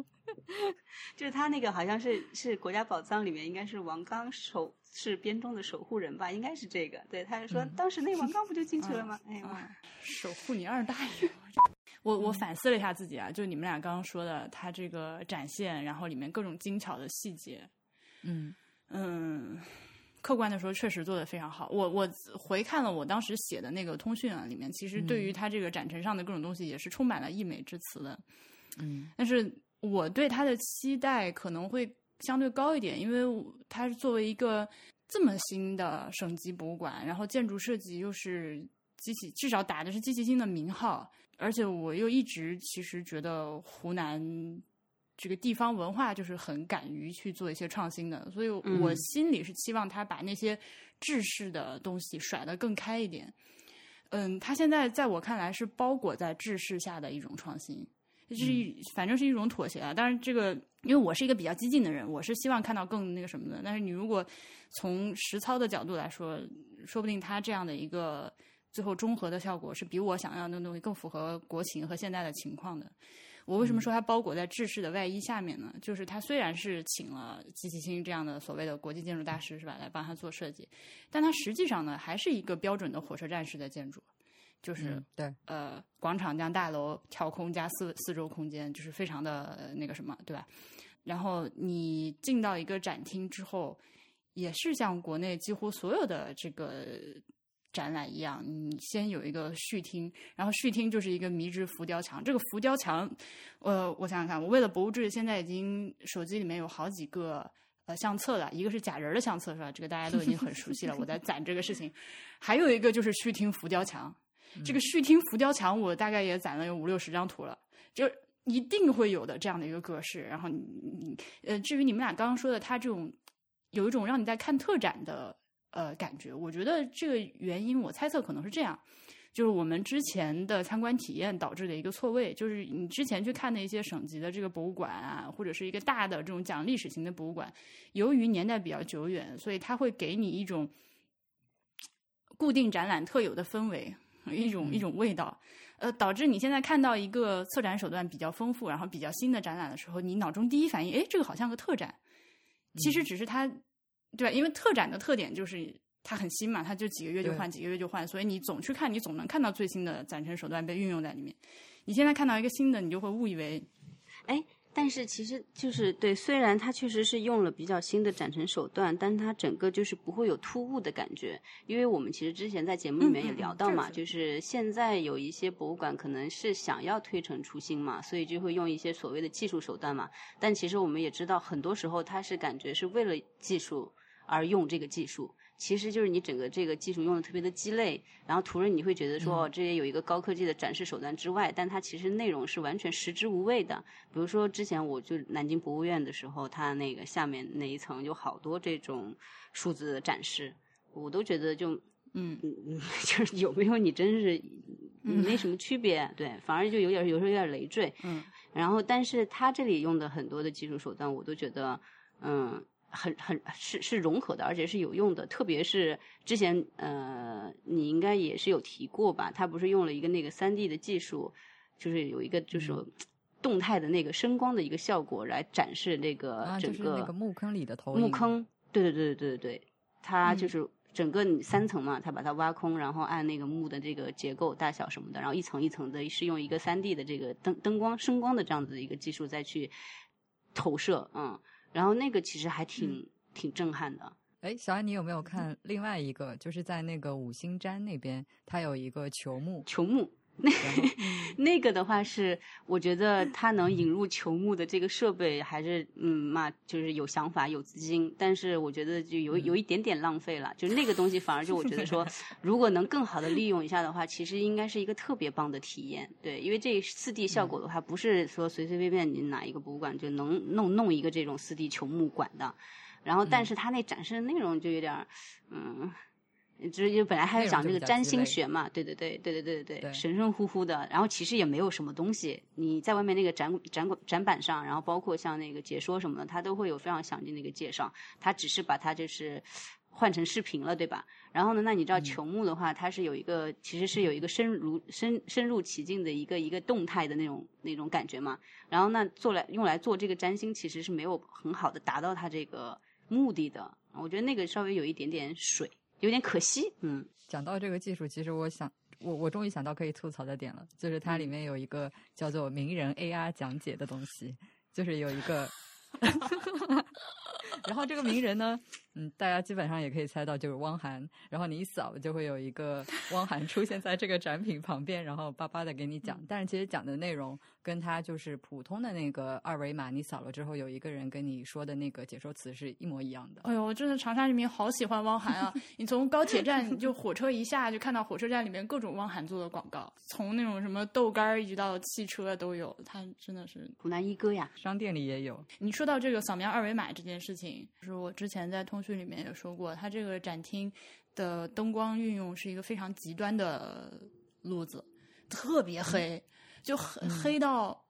就是他那个好像是是国家宝藏里面应该是王刚守是编钟的守护人吧，应该是这个。对，他就说、当时那王刚不就进去了吗？哎呀妈，守护你二大爷。我我反思了一下自己啊，就你们俩刚刚说的，他这个展现，然后里面各种精巧的细节，嗯嗯，客观的说，确实做的非常好。我我回看了我当时写的那个通讯啊，里面其实对于他这个展陈上的各种东西，也是充满了溢美之词的。嗯但是我对他的期待可能会相对高一点，因为它是作为一个这么新的省级博物馆，然后建筑设计又是机器，至少打的是机器星的名号，而且我又一直其实觉得湖南这个地方文化就是很敢于去做一些创新的，所以我嗯心里是期望他把那些制式的东西甩得更开一点。嗯，他现在在我看来是包裹在制式下的一种创新，就是一反正是一种妥协啊。当然，这个因为我是一个比较激进的人，我是希望看到更那个什么的。但是你如果从实操的角度来说，说不定他这样的一个最后综合的效果是比我想要的东西更符合国情和现在的情况的。我为什么说它包裹在制式的外衣下面呢？就是它虽然是请了季其星这样的所谓的国际建筑大师是吧，来帮他做设计，但它实际上呢还是一个标准的火车站式的建筑，就是、嗯，对，呃广场加大楼跳空加四四周空间，就是非常的、呃那个什么，对吧？然后你进到一个展厅之后，也是像国内几乎所有的这个展览一样，你先有一个序厅，然后序厅就是一个迷之浮雕墙。这个浮雕墙，呃，我想想看，我为了博物志，现在已经手机里面有好几个。呃，相册了，一个是假人儿的相册是吧？这个大家都已经很熟悉了，我在攒这个事情。还有一个就是序厅浮雕墙，这个序厅浮雕墙我大概也攒了有五六十张图了，就一定会有的这样的一个格式。然后你你呃，至于你们俩刚刚说的，它这种有一种让你在看特展的呃感觉，我觉得这个原因我猜测可能是这样。就是我们之前的参观体验导致的一个错位，就是你之前去看的一些省级的这个博物馆啊，或者是一个大的这种讲历史型的博物馆，由于年代比较久远，所以它会给你一种固定展览特有的氛围，一种一种味道，呃，导致你现在看到一个策展手段比较丰富，然后比较新的展览的时候，你脑中第一反应，哎，这个好像个特展，其实只是它，对吧？因为特展的特点就是它很新嘛，它就几个月就换，几个月就换，所以你总去看，你总能看到最新的展陈手段被运用在里面。你现在看到一个新的，你就会误以为哎，但是其实就是对，虽然它确实是用了比较新的展陈手段，但它整个就是不会有突兀的感觉，因为我们其实之前在节目里面也聊到嘛，就是现在有一些博物馆可能是想要推陈出新嘛，所以就会用一些所谓的技术手段嘛，但其实我们也知道，很多时候它是感觉是为了技术而用这个技术。其实就是你整个这个技术用的特别的鸡肋，然后图人你会觉得说，哦，这也有一个高科技的展示手段之外，但它其实内容是完全食之无味的。比如说之前我就南京博物院的时候，它那个下面那一层有好多这种数字的展示，我都觉得就嗯嗯嗯，就是有没有你真是没什么区别，对，反而就有点有时候有点累赘。嗯然后，但是他这里用的很多的技术手段，我都觉得，嗯，很很是是融合的，而且是有用的。特别是之前，呃，你应该也是有提过吧？他不是用了一个那个三 D 的技术，就是有一个就是 动态的那个声光的一个效果来展示那个啊，整就是那个墓坑里的投影，墓坑，对对对对对对，它嗯就是整个你三层嘛，它把它挖空，然后按那个墓的这个结构大小什么的，然后一层一层的是用一个三 D 的这个灯灯光声光的这样子的一个技术再去投射，嗯，然后那个其实还挺、挺震撼的。哎，小安，你有没有看另外一个？就是在那个五星毡那边，它有一个球幕，球幕，那 那个的话是，我觉得它能引入球幕的这个设备还是嗯嘛，就是有想法有资金，但是我觉得就有有一点点浪费了。就是那个东西反而就我觉得说，如果能更好的利用一下的话，其实应该是一个特别棒的体验。对，因为这四 D 效果的话，不是说随随便便你哪一个博物馆就能弄弄一个这种四 D 球幕馆的。然后，但是它那展示的内容就有点儿嗯。就是就本来还要讲这个占星学嘛，对对对对对对对对，神神乎乎的，然后其实也没有什么东西。你在外面那个展展馆展板上，然后包括像那个解说什么的，它都会有非常详尽的一个介绍。它只是把它就是换成视频了，对吧？然后呢，那你知道球幕的话，它是有一个其实是有一个深入深深入其境的一个一个动态的那种那种感觉嘛。然后那做来用来做这个占星，其实是没有很好的达到它这个目的的。我觉得那个稍微有一点点水。有点可惜，嗯，讲到这个技术，其实我想，我我终于想到可以吐槽的点了，就是它里面有一个叫做名人 AR 讲解的东西，就是有一个。然后这个名人呢，嗯，大家基本上也可以猜到，就是汪涵。然后你一扫，就会有一个汪涵出现在这个展品旁边，然后巴巴的给你讲。但是其实讲的内容跟他就是普通的那个二维码，你扫了之后有一个人跟你说的那个解说词是一模一样的。哎呦，我真的长沙人民好喜欢汪涵啊！你从高铁站就火车一下就看到火车站里面各种汪涵做的广告，从那种什么豆干儿一直到汽车都有，他真的是湖南一哥呀。商店里也有。你说到这个扫描二维码这件事情。就是我之前在通讯里面也说过，它这个展厅的灯光运用是一个非常极端的路子，特别黑，就很黑到。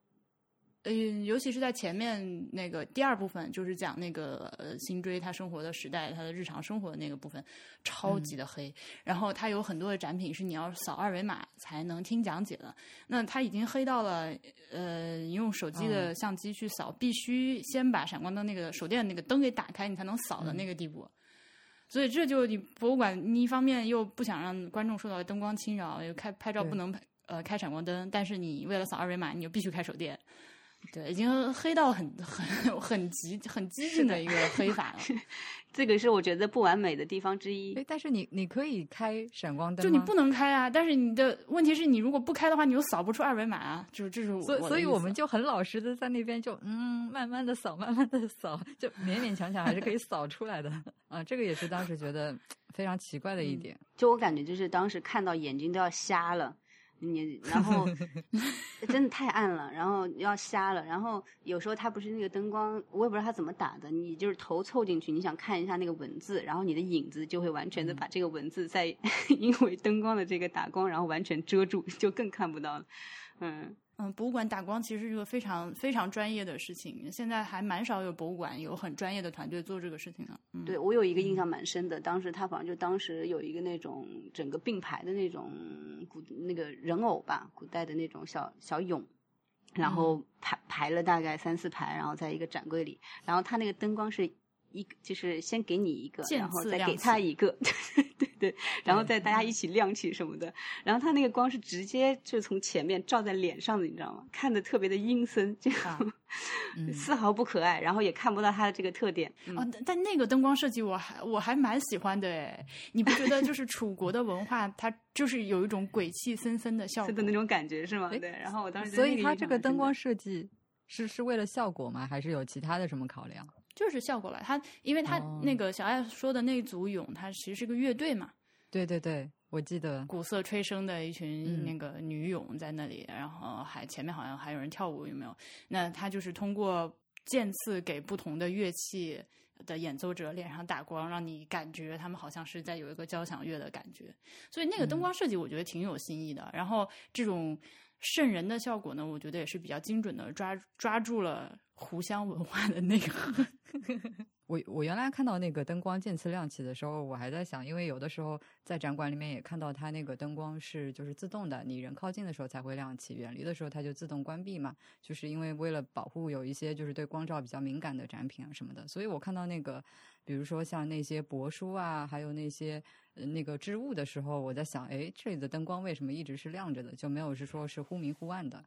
嗯，尤其是在前面那个第二部分，就是讲那个呃辛追他生活的时代，他的日常生活的那个部分，超级的黑。然后他有很多的展品是你要扫二维码才能听讲解的。那他已经黑到了，呃，你用手机的相机去扫，必须先把闪光灯那个手电那个灯给打开，你才能扫的那个地步。所以这就你博物馆，你一方面又不想让观众受到灯光侵扰，又开拍照不能拍呃开闪光灯，但是你为了扫二维码，你就必须开手电。对，已经黑到很很很极很激进的一个黑法了。这个是我觉得不完美的地方之一。哎，但是你你可以开闪光灯，就你不能开啊！但是你的问题是你如果不开的话，你又扫不出二维码啊！就是这是所以所以我们就很老实的在那边就嗯慢慢的扫，慢慢的扫，就勉勉强强还是可以扫出来的 啊！这个也是当时觉得非常奇怪的一点。就我感觉，就是当时看到眼睛都要瞎了。你然后 真的太暗了，然后要瞎了，然后有时候它不是那个灯光，我也不知道它怎么打的，你就是头凑进去，你想看一下那个文字，然后你的影子就会完全的把这个文字在 因为灯光的这个打光，然后完全遮住，就更看不到了，嗯。嗯，博物馆打光其实是个非常非常专业的事情，现在还蛮少有博物馆有很专业的团队做这个事情的。对我有一个印象蛮深的，当时他好像就当时有一个那种整个并排的那种古那个人偶吧，古代的那种小小俑，然后排排了大概三四排，然后在一个展柜里，然后他那个灯光是。一就是先给你一个，然后再给他一个，对对，然后再大家一起亮起什么的。然后他那个光是直接就从前面照在脸上的，你知道吗？看的特别的阴森，这样 丝毫不可爱，然后也看不到它的这个特点。哦，但那个灯光设计我还我还蛮喜欢的哎，你不觉得就是楚国的文化，它就是有一种鬼气森森的效果的那种感觉是吗？对。然后我当时所以它这个灯光设计是是为了效果吗？还是有其他的什么考量？就是效果了，他因为他那个小爱说的那组俑，他其实是个乐队嘛。对对对，我记得鼓瑟吹笙的一群那个女俑在那里，然后还前面好像还有人跳舞，有没有？那他就是通过渐次给不同的乐器的演奏者脸上打光，让你感觉他们好像是在有一个交响乐的感觉。所以那个灯光设计我觉得挺有新意的。然后这种渗人的效果呢，我觉得也是比较精准的抓抓住了。湖湘文化的内核。我我原来看到那个灯光渐次亮起的时候，我还在想，因为有的时候在展馆里面也看到它那个灯光是就是自动的，你人靠近的时候才会亮起，远离的时候它就自动关闭嘛。就是因为为了保护有一些就是对光照比较敏感的展品啊什么的，所以我看到那个比如说像那些帛书啊，还有那些那个织物的时候，我在想，哎，这里的灯光为什么一直是亮着的，就没有是说是忽明忽暗的？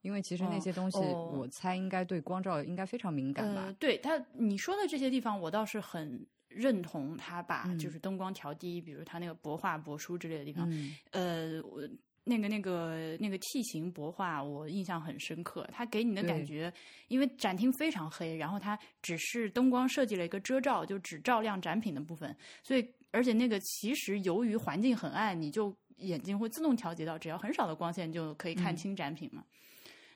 因为其实那些东西，我猜应该对光照应该非常敏感吧？对他你说的这些地方，我倒是很认同他把就是灯光调低，比如他那个帛画帛书之类的地方，呃，我那个、那个、那个 T 型帛画，我印象很深刻。它给你的感觉，因为展厅非常黑，然后它只是灯光设计了一个遮罩，就只照亮展品的部分，所以而且那个其实由于环境很暗，你就眼睛会自动调节到只要很少的光线就可以看嗯清展品嘛。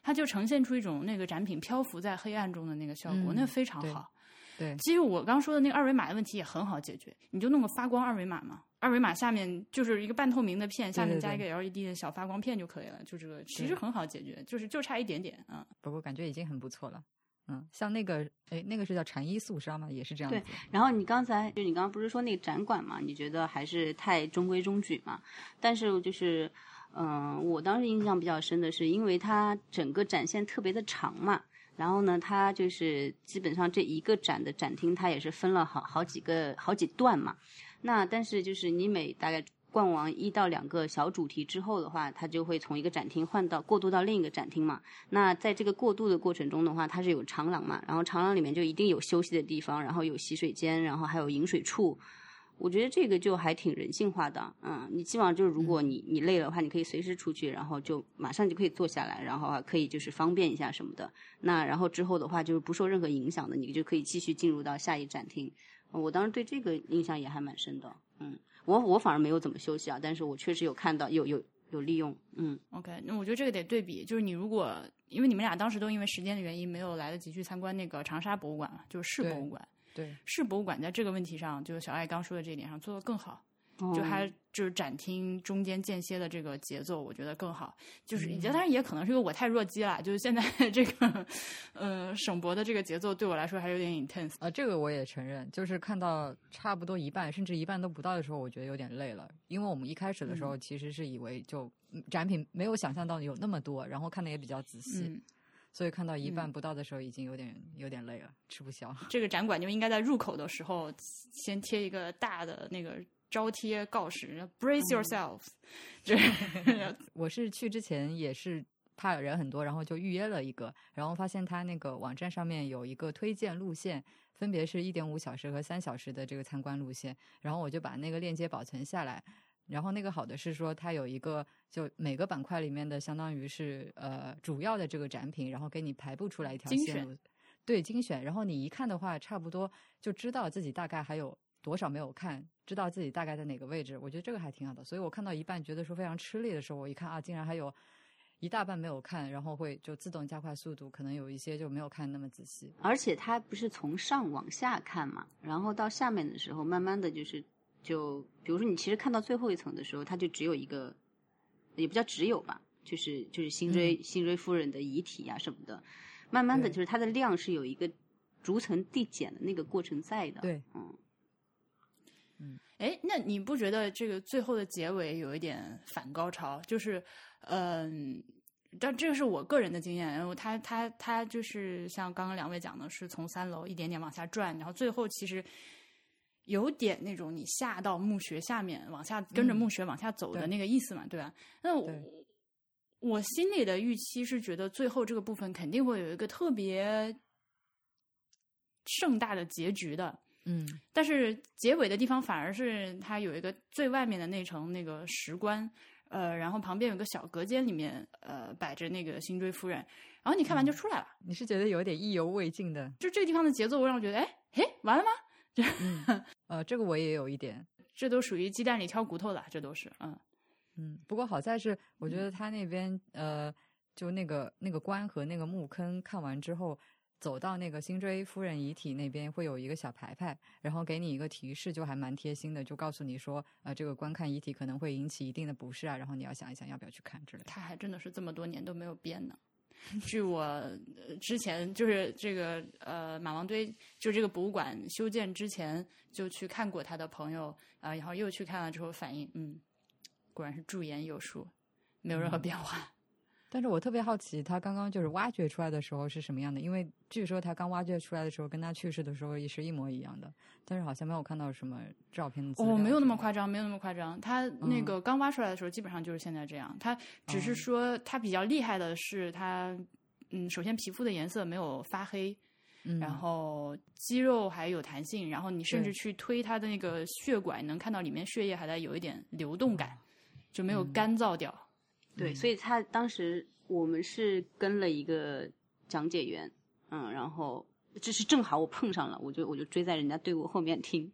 它就呈现出一种那个展品漂浮在黑暗中的那个效果，嗯那非常对好。对，其实我刚说的那个二维码的问题也很好解决，你就弄个发光二维码嘛，二维码下面就是一个半透明的片，下面加一个 LED 的小发光片就可以了，就这个其实很好解决，就是就差一点点啊。不过感觉已经很不错了。嗯，像那个，哎，那个是叫禅衣素纱吗？也是这样对。然后你刚才就你刚刚不是说那个展馆嘛？你觉得还是太中规中矩嘛？但是就是，嗯、我当时印象比较深的是，因为它整个展现特别的长嘛，然后呢，它就是基本上这一个展的展厅，它也是分了好好几个好几段嘛。那但是就是你每大概逛完一到两个小主题之后的话，它就会从一个展厅换到过渡到另一个展厅嘛。那在这个过渡的过程中的话，它是有长廊嘛，然后长廊里面就一定有休息的地方，然后有洗水间，然后还有饮水处。我觉得这个就还挺人性化的，嗯，你基本上就是如果你你累了的话，你可以随时出去，然后就马上就可以坐下来，然后啊可以就是方便一下什么的。那然后之后的话就是不受任何影响的，你就可以继续进入到下一展厅。我当时对这个印象也还蛮深的，嗯，我我反而没有怎么休息啊，但是我确实有看到有有有利用，嗯 OK，那我觉得这个得对比，就是你如果因为你们俩当时都因为时间的原因没有来得及去参观那个长沙博物馆嘛，就是市博物馆，对，市博物馆在这个问题上，就是小爱刚说的这一点上做得更好。哦就它就是展厅中间间歇的这个节奏，我觉得更好。就是，嗯当然也可能是因为我太弱鸡了，就是现在 这个，呃，省博的这个节奏对我来说还有点 intense。啊，这个我也承认，就是看到差不多一半，甚至一半都不到的时候，我觉得有点累了。因为我们一开始的时候其实是以为就嗯展品没有想象到有那么多，然后看的也比较仔细，嗯，所以看到一半嗯不到的时候，已经有点有点累了，吃不消。这个展馆就应该在入口的时候先贴一个大的那个招贴告示，brace yourself，、就是 我是去之前也是怕人很多，然后就预约了一个，然后发现他那个网站上面有一个推荐路线，分别是一点五小时和三小时的这个参观路线，然后我就把那个链接保存下来。然后那个好的是说，它有一个就每个板块里面的相当于是呃主要的这个展品，然后给你排布出来一条线路，对精选。然后你一看的话，差不多就知道自己大概还有多少没有看，知道自己大概在哪个位置。我觉得这个还挺好的。所以我看到一半觉得说非常吃力的时候，我一看啊，竟然还有一大半没有看，然后会就自动加快速度，可能有一些就没有看那么仔细。而且它不是从上往下看嘛，然后到下面的时候，慢慢的就是就比如说你其实看到最后一层的时候，它就只有一个，也不叫只有吧，就是就是辛追、辛追夫人的遗体啊什么的，慢慢的就是它的量是有一个逐层递减的那个过程在的。对，嗯，哎，那你不觉得这个最后的结尾有一点反高潮？就是，嗯、但这个是我个人的经验，然后他他他就是像刚刚两位讲的，是从三楼一点点往下转，然后最后其实有点那种你下到墓穴下面，往下跟着嗯墓穴往下走的那个意思嘛，对吧？那我我心里的预期是觉得最后这个部分肯定会有一个特别盛大的结局的。嗯，但是结尾的地方反而是它有一个最外面的那层那个石棺，呃，然后旁边有个小隔间，里面呃摆着那个辛追夫人，然后你看完就出来了。你是觉得有点意犹未尽的？就这个地方的节奏，会让我觉得，哎嘿，完了吗？嗯，呃，这个我也有一点。这都属于鸡蛋里挑骨头了，这都是，嗯嗯，不过好在是，我觉得他那边呃，就那个那个棺和那个墓坑看完之后，走到那个辛追夫人遗体那边会有一个小牌牌，然后给你一个提示，就还蛮贴心的，就告诉你说，呃，这个观看遗体可能会引起一定的不适啊，然后你要想一想要不要去看之类的。他还真的是这么多年都没有变呢。据我呃之前就是这个呃马王堆就这个博物馆修建之前就去看过他的朋友啊、然后又去看了之后反应，嗯，果然是驻颜有术，没有任何变化。但是我特别好奇，他刚刚就是挖掘出来的时候是什么样的？因为据说他刚挖掘出来的时候跟他去世的时候也是一模一样的，但是好像没有看到什么照片的哦，没有那么夸张，没有那么夸张。他那嗯个刚挖出来的时候，基本上就是现在这样。他只是哦说他比较厉害的是他，嗯，首先皮肤的颜色没有发黑，嗯，然后肌肉还有弹性，然后你甚至去推它的那个血管，能看到里面血液还在有一点流动感，就没有嗯干燥掉。对，嗯。所以他当时我们是跟了一个讲解员，嗯，然后这是正好我碰上了，我就我就追在人家队伍后面听，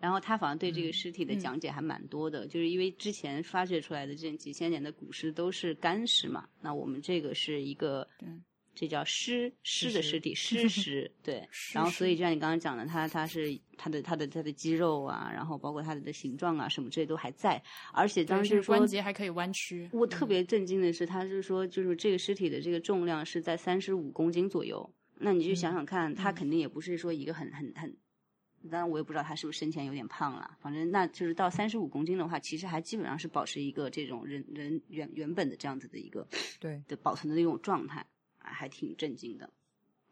然后他好像对这个尸体的嗯讲解还蛮多的，就是因为之前发掘出来的这几千年的古尸都是干尸嘛，那我们这个是一个对。这叫尸尸的尸尸体，尸尸对。然后，所以就像你刚刚讲的，它它是它的它的它的肌肉啊，然后包括它的形状啊什么这些都还在，而且当时说关节还可以弯曲。我特别震惊的是，他是说，就是这个尸体的这个重量是在三十五公斤左右。那你就想想看，他肯定也不是说一个很很很，当然我也不知道他是不是生前有点胖了。反正那就是到三十五公斤的话，其实还基本上是保持一个这种人人原原本的这样子的一个对，的保存的那种状态，啊还挺震惊的。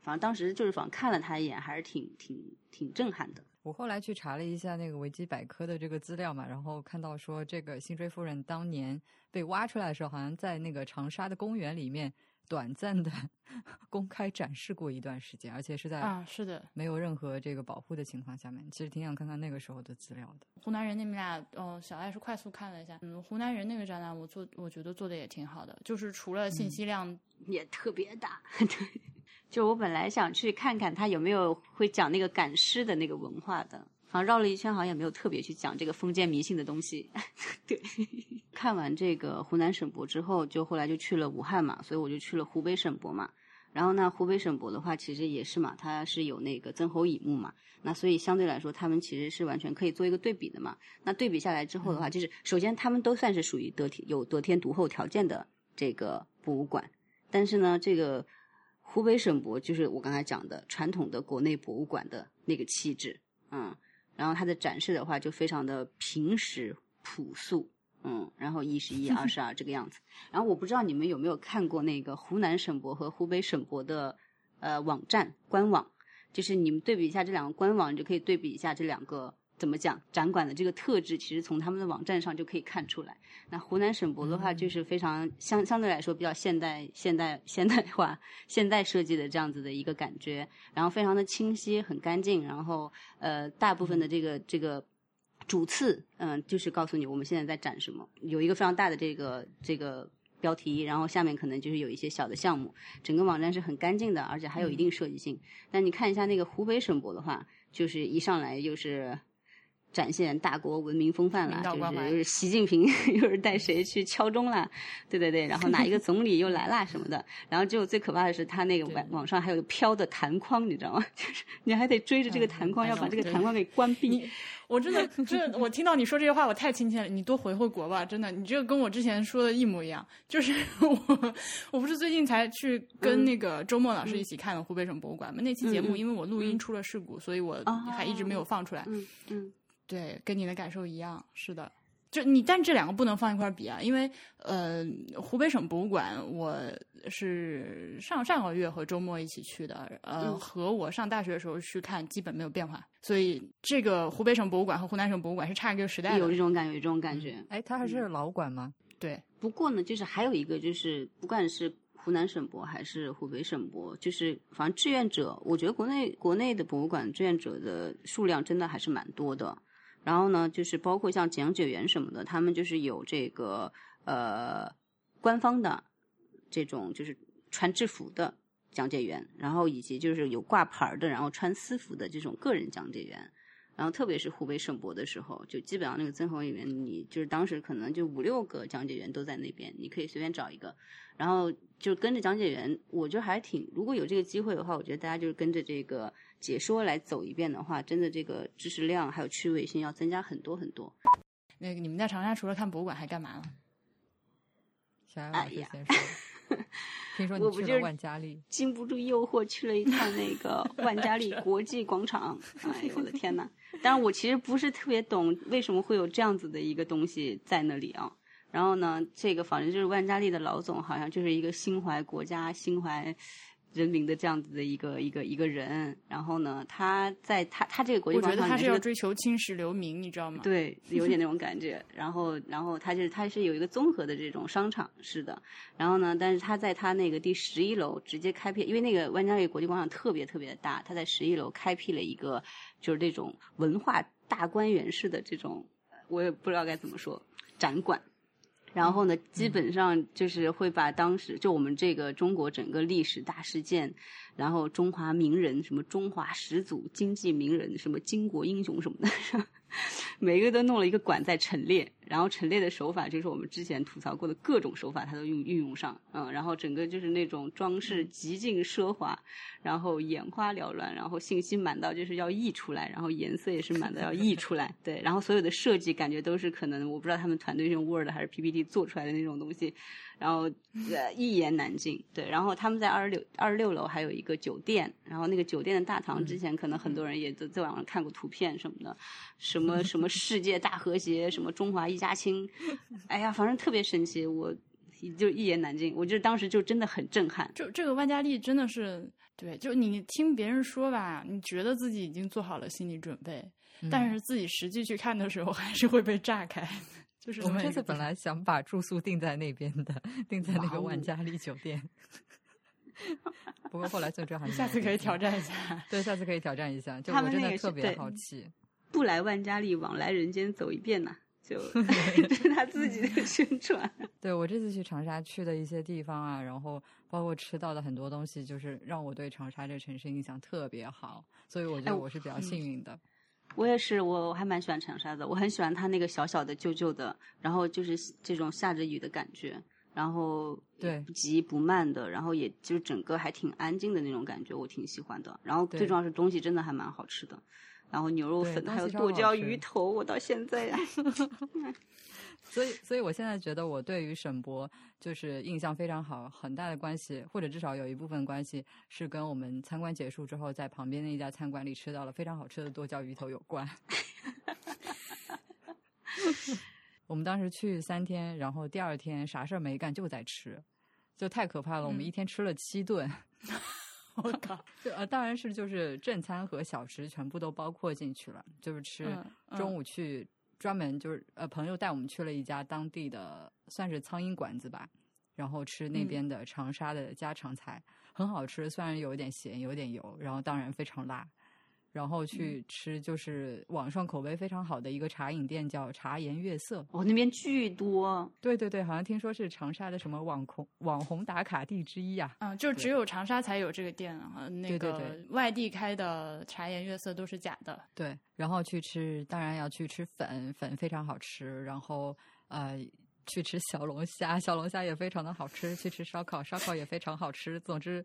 反正当时就是反正看了他一眼，还是挺挺挺震撼的。我后来去查了一下那个维基百科的这个资料嘛，然后看到说这个辛追夫人当年被挖出来的时候，好像在那个长沙的公园里面短暂的 公开展示过一段时间，而且是在啊，是的，没有任何这个保护的情况下面。其实挺想看看那个时候的资料的。湖南人你们俩，哦，小爱是快速看了一下，嗯，湖南人那个展览我做，我觉得做的也挺好的，就是除了信息量，也特别大。对，就我本来想去看看他有没有会讲那个赶尸的那个文化的，好像绕了一圈，好像也没有特别去讲这个封建迷信的东西。对，看完这个湖南省博之后，就后来就去了武汉嘛，所以我就去了湖北省博嘛。然后呢，湖北省博的话，其实也是嘛，它是有那个曾侯乙墓嘛，那所以相对来说，他们其实是完全可以做一个对比的嘛。那对比下来之后的话，就是首先他们都算是属于得天有得天独厚条件的这个博物馆，但是呢，这个湖北省博就是我刚才讲的传统的国内博物馆的那个气质，嗯，然后它的展示的话就非常的平实朴素，嗯，然后一是一，二十二这个样子。然后我不知道你们有没有看过那个湖南省博和湖北省博的呃网站官网，就是你们对比一下这两个官网，你就可以对比一下这两个。怎么讲？展馆的这个特质，其实从他们的网站上就可以看出来。那湖南省博的话，就是非常相相对来说比较现代、现代、现代化、现代设计的这样子的一个感觉，然后非常的清晰、很干净，然后呃，大部分的这个这个主次，嗯、就是告诉你我们现在在展什么，有一个非常大的这个这个。标题，然后下面可能就是有一些小的项目，整个网站是很干净的，而且还有一定设计性。但你看一下那个湖北省博的话，就是一上来就是展现大国文明风范了，习近平 又是带谁去敲钟了，对对对，然后哪一个总理又来啦什么的，然后只有最可怕的是他那个网网上还有飘的弹框，你知道吗？就是你还得追着这个嗯弹框，要把这个弹框给关闭你。我真的，这我听到你说这些话，我太亲切了。你多回回国吧，真的，你这个跟我之前说的一模一样。就是我，我不是最近才去跟嗯那个周末老师一起看了湖北省博物馆嘛？那期节目因为我录音出了事故，所以我还一直没有放出来。嗯嗯对，跟你的感受一样，是的。就你，但这两个不能放一块儿比啊，因为呃，湖北省博物馆我是上上个月和周末一起去的，呃，嗯和我上大学的时候去看基本没有变化，所以这个湖北省博物馆和湖南省博物馆是差一个时代有这。种感觉，有这种感觉。哎，它还是老馆吗？对，不过呢，就是还有一个，就是不管是湖南省博还是湖北省博，就是反正志愿者，我觉得国内国内的博物馆志愿者的数量真的还是蛮多的。然后呢，就是包括像讲解员什么的，他们就是有这个呃官方的这种就是穿制服的讲解员，然后以及就是有挂牌的，然后穿私服的这种个人讲解员。然后特别是湖北省博的时候，就基本上那个曾侯里面，你就是当时可能就五六个讲解员都在那边，你可以随便找一个，然后就跟着讲解员，我觉得还挺，如果有这个机会的话，我觉得大家就是跟着这个解说来走一遍的话，真的这个知识量还有趣味性要增加很多很多。那个你们在长沙除了看博物馆还干嘛了？小艾老师哎呀先说。听说你去了我不就是万家丽，经不住诱惑去了一趟那个 万家丽国际广场，哎呦我的天呐！但是我其实不是特别懂为什么会有这样子的一个东西在那里啊。然后呢，这个反正就是万家丽的老总，好像就是一个心怀国家、心怀人民的这样子的一个一个一个人。然后呢，他在他他这个国际我觉得他是要追求青史留名，你知道吗？对，有点那种 感觉。然后，然后他就是他是有一个综合的这种商场式的。然后呢，但是他在他那个第十一楼直接开辟，因为那个万家丽国际广场特别特别的大，他在十一楼开辟了一个就是这种文化大观园式的这种，我也不知道该怎么说展馆。然后呢，基本上就是会把当时就我们这个中国整个历史大事件，然后中华名人，什么中华始祖、经济名人，什么巾帼英雄什么的，每个都弄了一个馆在陈列，然后陈列的手法就是我们之前吐槽过的各种手法，它都用运用上，嗯，然后整个就是那种装饰极尽奢华，然后眼花缭乱，然后信息满到就是要溢出来，然后颜色也是满到要溢出来，对，然后所有的设计感觉都是可能我不知道他们团队用 Word 还是 PPT 做出来的那种东西，然后呃一言难尽，对，然后他们在二十六二十六楼还有一个酒店，然后那个酒店的大堂之前可能很多人也都在网上看过图片什么的，什么什么世界大和谐，什么中华一家亲，哎呀，反正特别神奇，我就一言难尽，我就当时就真的很震撼。就这个万家丽真的是对，就你听别人说吧，你觉得自己已经做好了心理准备，但是自己实际去看的时候，还是会被炸开。就是我们这次本来想把住宿定在那边的，定在那个万家丽酒店。不过后来最终还是下次可以挑战一下。对，下次可以挑战一下。就我真的他们那个是特别好奇。不来万家丽，往来人间走一遍呐、就 这是他自己的宣传。对我这次去长沙去的一些地方啊，然后包括吃到的很多东西，就是让我对长沙这个城市印象特别好，所以我觉得我是比较幸运的。我也是，我我还蛮喜欢长沙的，我很喜欢它那个小小的、旧旧的，然后就是这种下着雨的感觉，然后对不急不慢的，然后也就是整个还挺安静的那种感觉，我挺喜欢的。然后最重要是东西真的还蛮好吃的，然后牛肉粉还有剁椒鱼头，我到现在呀，所以，所以我现在觉得我对于沈博就是印象非常好，很大的关系，或者至少有一部分关系是跟我们参观结束之后，在旁边那一家餐馆里吃到了非常好吃的剁椒鱼头有关。我们当时去三天，然后第二天啥事儿没干就在吃，就太可怕了。我们嗯一天吃了七顿，我靠，就呃，当然是就是正餐和小吃全部都包括进去了，就是吃中午去专门就是呃朋友带我们去了一家当地的算是苍蝇馆子吧，然后吃那嗯边的长沙的家常菜，很好吃，虽然有点咸，有点油，然后当然非常辣。然后去嗯吃就是网上口碑非常好的一个茶饮店，叫茶颜悦色。哦、那边巨多，对对对，好像听说是长沙的什么网红网红打卡地之一啊。嗯，就只有长沙才有这个店啊，那个外地开的茶颜悦色都是假的。对，然后去吃，当然要去吃粉，粉非常好吃。然后呃，去吃小龙虾，小龙虾也非常的好吃。去吃烧烤，烧烤也非常好吃。总之，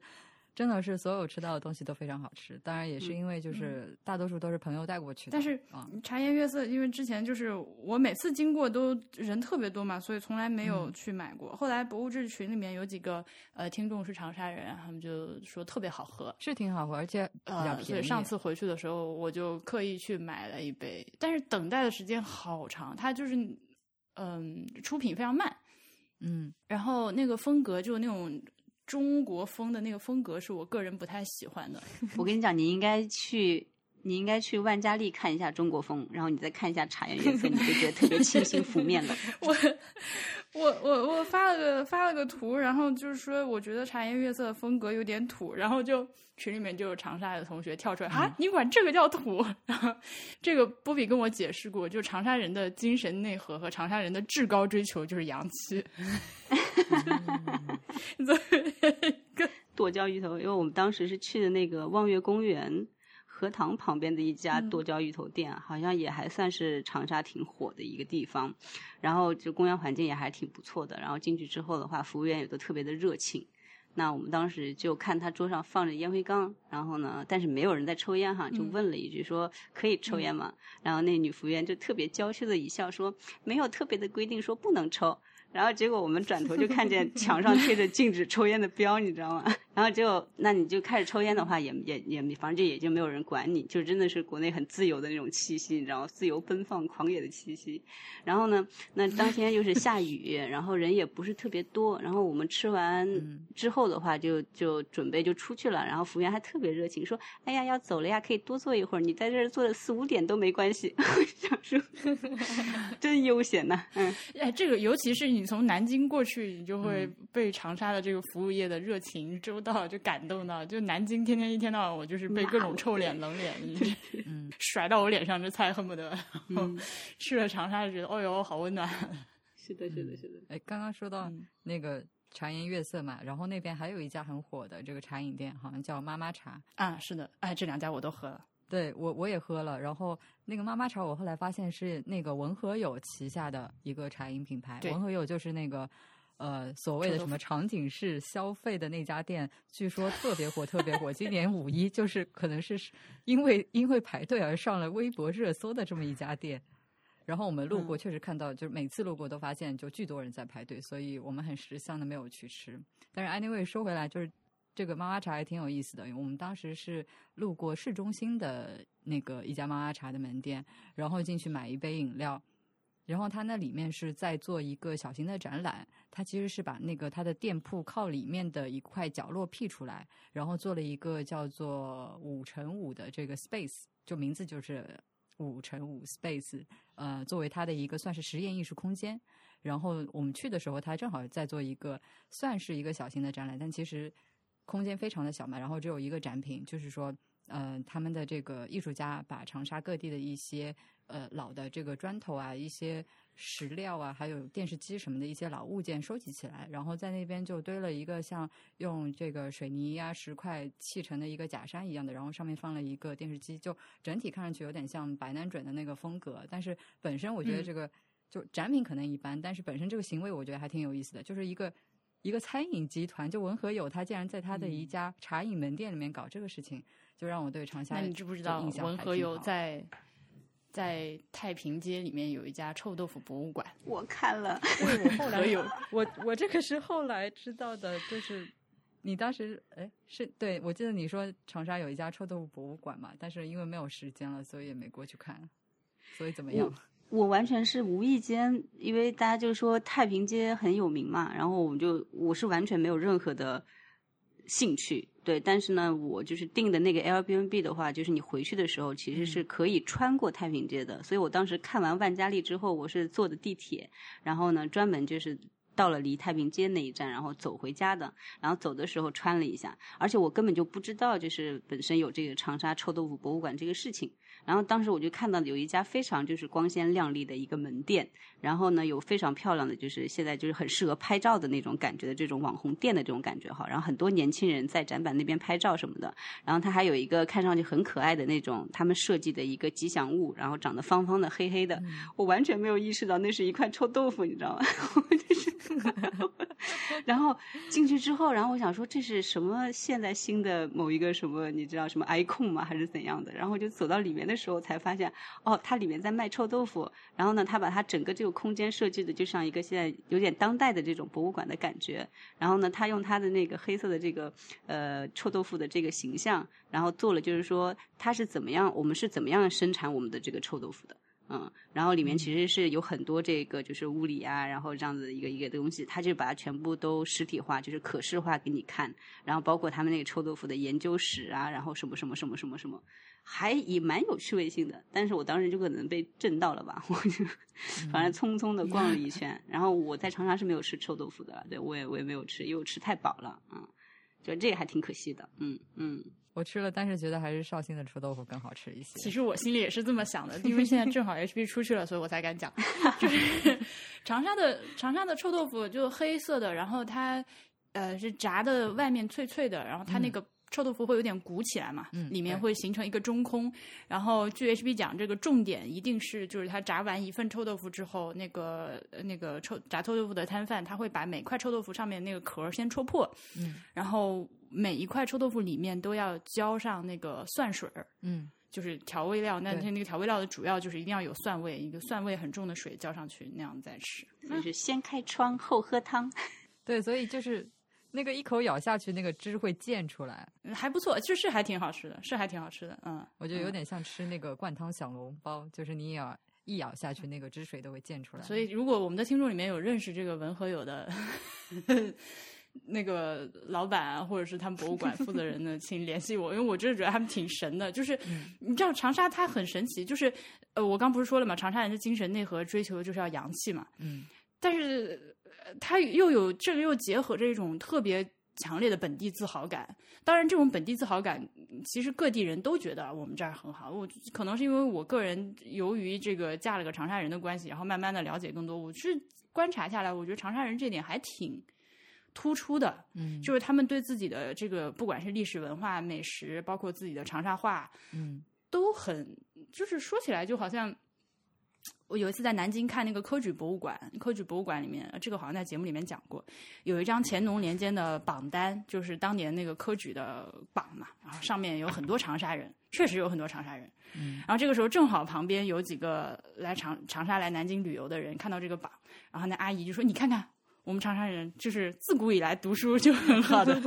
真的是所有吃到的东西都非常好吃。当然也是因为就是大多数都是朋友带过去的，但是啊，茶颜悦色，因为之前就是我每次经过都人特别多嘛，所以从来没有嗯去买过。后来博物志群里面有几个呃听众是长沙人，他们就说特别好喝。是挺好喝，而且比较便宜。上次回去的时候，我就刻意去买了一杯，但是等待的时间好长，它就是嗯出品非常慢，嗯，然后那个风格就那种中国风的那个风格是我个人不太喜欢的。我跟你讲，你应该去。你应该去万家丽看一下中国风，然后你再看一下茶颜悦色，你就觉得特别清新 拂面了。我 我我我发了个发了个图，然后就是说我觉得茶颜悦色的风格有点土，然后就群里面就有长沙的同学跳出来啊，你管这个叫土？然后这个波比跟我解释过，就长沙人的精神内核和长沙人的至高追求就是洋气。所以 跟剁椒鱼头，因为我们当时是去的那个望月公园荷塘旁边的一家嗯剁椒鱼头店，好像也还算是长沙挺火的一个地方。然后就公园环境也还挺不错的。然后进去之后的话，服务员也都特别的热情。那我们当时就看他桌上放着烟灰缸，然后呢，但是没有人在抽烟哈，就嗯问了一句说可以抽烟吗？然后那女服务员就特别娇羞的一笑说没有特别的规定说不能抽。然后结果我们转头就看见墙上贴着禁止抽烟的标，你知道吗？然后就那你就开始抽烟的话，也也也，反正就也就没有人管你，就真的是国内很自由的那种气息，你知道吗？自由奔放、狂野的气息。然后呢，那当天又是下雨，然后人也不是特别多。然后我们吃完之后的话就，就准备就出去了。然后服务员还特别热情，说：“哎呀，要走了呀，可以多坐一会儿，你在这儿坐了四五点都没关系。”我想说，真悠闲呐、嗯。哎，这个尤其是你从南京过去，你就会嗯被长沙的这个服务业的热情周到就感动到。就南京天天一天到晚，我就是被各种臭脸冷脸，嗯，甩到我脸上这菜恨不得。然后嗯去了长沙就觉得，哦哟，好温暖。是的，是的，是的。哎，刚刚说到嗯那个茶颜悦色嘛，然后那边还有一家很火的这个茶饮店，好像叫妈妈茶。啊，是的，哎，这两家我都喝了。对我我也喝了，然后那个妈妈茶，我后来发现是那个文和友旗下的一个茶饮品牌。对文和友就是那个呃所谓的什么场景式消费的那家店，据说特别火，特别火。今年五一就是可能是因为因为排队而上了微博热搜的这么一家店。然后我们路过，确实看到，就是每次路过都发现就巨多人在排队，所以我们很识相的没有去吃。但是 anyway 说回来，就是这个妈妈茶还挺有意思的，因为我们当时是路过市中心的那个一家妈妈茶的门店，然后进去买一杯饮料。然后它那里面是在做一个小型的展览，它其实是把那个它的店铺靠里面的一块角落辟出来，然后做了一个叫做五乘五的这个 space，就名字就是五乘五 space，呃，作为它的一个算是实验艺术空间。然后我们去的时候，它正好在做一个算是一个小型的展览，但其实空间非常的小嘛，然后只有一个展品，就是说，呃，他们的这个艺术家把长沙各地的一些呃老的这个砖头啊、一些石料啊，还有电视机什么的一些老物件收集起来，然后在那边就堆了一个像用这个水泥呀、石块砌成的一个假山一样的，然后上面放了一个电视机，就整体看上去有点像白南准的那个风格，但是本身我觉得嗯这个、就展品可能一般，但是本身这个行为我觉得还挺有意思的，就是一个。一个餐饮集团，就文和友，他竟然在他的一家茶饮门店里面搞这个事情，就让我对长沙那你知不知的道印象文和友在在太平街里面有一家臭豆腐博物馆？我看了，对我后来和友我我这个是后来知道的，就是你当时哎是对我记得你说长沙有一家臭豆腐博物馆嘛，但是因为没有时间了，所以也没过去看。所以怎么样？我完全是无意间，因为大家就说太平街很有名嘛，然后我们就我是完全没有任何的兴趣，对，但是呢，我就是订的那个 Airbnb 的话，就是你回去的时候其实是可以穿过太平街的，所以我当时看完万家丽之后，我是坐的地铁，然后呢，专门就是。到了离太平街那一站，然后走回家的，然后走的时候穿了一下，而且我根本就不知道，就是本身有这个长沙臭豆腐博物馆这个事情。然后当时我就看到有一家非常就是光鲜亮丽的一个门店，然后呢有非常漂亮的，就是现在就是很适合拍照的那种感觉的这种网红店的这种感觉哈。然后很多年轻人在展板那边拍照什么的。然后它还有一个看上去很可爱的那种他们设计的一个吉祥物，然后长得方方的黑黑的，我完全没有意识到那是一块臭豆腐，你知道吗？我就是。然后进去之后，然后我想说这是什么现在新的某一个什么你知道什么 icon 吗？还是怎样的？然后就走到里面的时候才发现，哦，它里面在卖臭豆腐。然后呢，他把它整个这个空间设计的就像一个现在有点当代的这种博物馆的感觉。然后呢，他用他的那个黑色的这个呃臭豆腐的这个形象，然后做了就是说它是怎么样，我们是怎么样生产我们的这个臭豆腐的。嗯，然后里面其实是有很多这个就是物理啊，然后这样子的一个一个东西，它就把它全部都实体化，就是可视化给你看。然后包括他们那个臭豆腐的研究史啊，然后什么什么什么什么什么，还也蛮有趣味性的。但是我当时就可能被震到了吧，我就反正匆匆的逛了一圈。然后我在长沙是没有吃臭豆腐的，对我也我也没有吃，因为我吃太饱了，嗯，就这个还挺可惜的，嗯嗯。我吃了，但是觉得还是绍兴的臭豆腐更好吃一些。其实我心里也是这么想的，因为现在正好 HB 出去了，所以我才敢讲。就是 长沙的长沙的臭豆腐就黑色的，然后它呃是炸的外面脆脆的，然后它那个臭豆腐会有点鼓起来嘛，嗯里面会形成一个中空。然后据 HB 讲，这个重点一定是就是他炸完一份臭豆腐之后，那个呃那个臭炸臭豆腐的摊贩他会把每块臭豆腐上面那个壳儿先戳破，嗯然后每一块臭豆腐里面都要浇上那个蒜水儿。嗯，就是调味料，那那个调味料的主要就是一定要有蒜味，一个蒜味很重的水浇上去，那样再吃。就是先开窗后喝汤，对，所以就是那个一口咬下去，那个汁会溅出来，嗯还不错，就是还挺好吃的，是还挺好吃的，嗯，我觉得有嗯。点像吃那个灌汤小笼包，就是你咬一咬下去，那个汁水都会溅出来。所以，如果我们的听众里面有认识这个文和友的 那个老板啊，或者是他们博物馆负责人呢，请联系我，因为我真的觉得他们挺神的。就是、你知道长沙它很神奇，就是呃，我刚不是说了嘛，长沙人的精神内核追求就是要洋气嘛，嗯但是呃它又有这个又结合着一种特别强烈的本地自豪感。当然，这种本地自豪感，嗯其实各地人都觉得我们这儿很好。我可能是因为我个人由于这个嫁了个长沙人的关系，然后慢慢的了解更多，我是。观察下来，我觉得长沙人这点还挺突出的，嗯，就是他们对自己的这个不管是历史文化、美食，包括自己的长沙话，嗯都很，就是说起来就好像。我有一次在南京看那个科举博物馆，科举博物馆里面，呃这个好像在节目里面讲过，有一张乾隆年间的榜单，就是当年那个科举的榜嘛，然后上面有很多长沙人，确实有很多长沙人。嗯然后这个时候正好旁边有几个来长长沙来南京旅游的人看到这个榜，然后那阿姨就说：“你看看。”我们长沙人就是自古以来读书就很好的，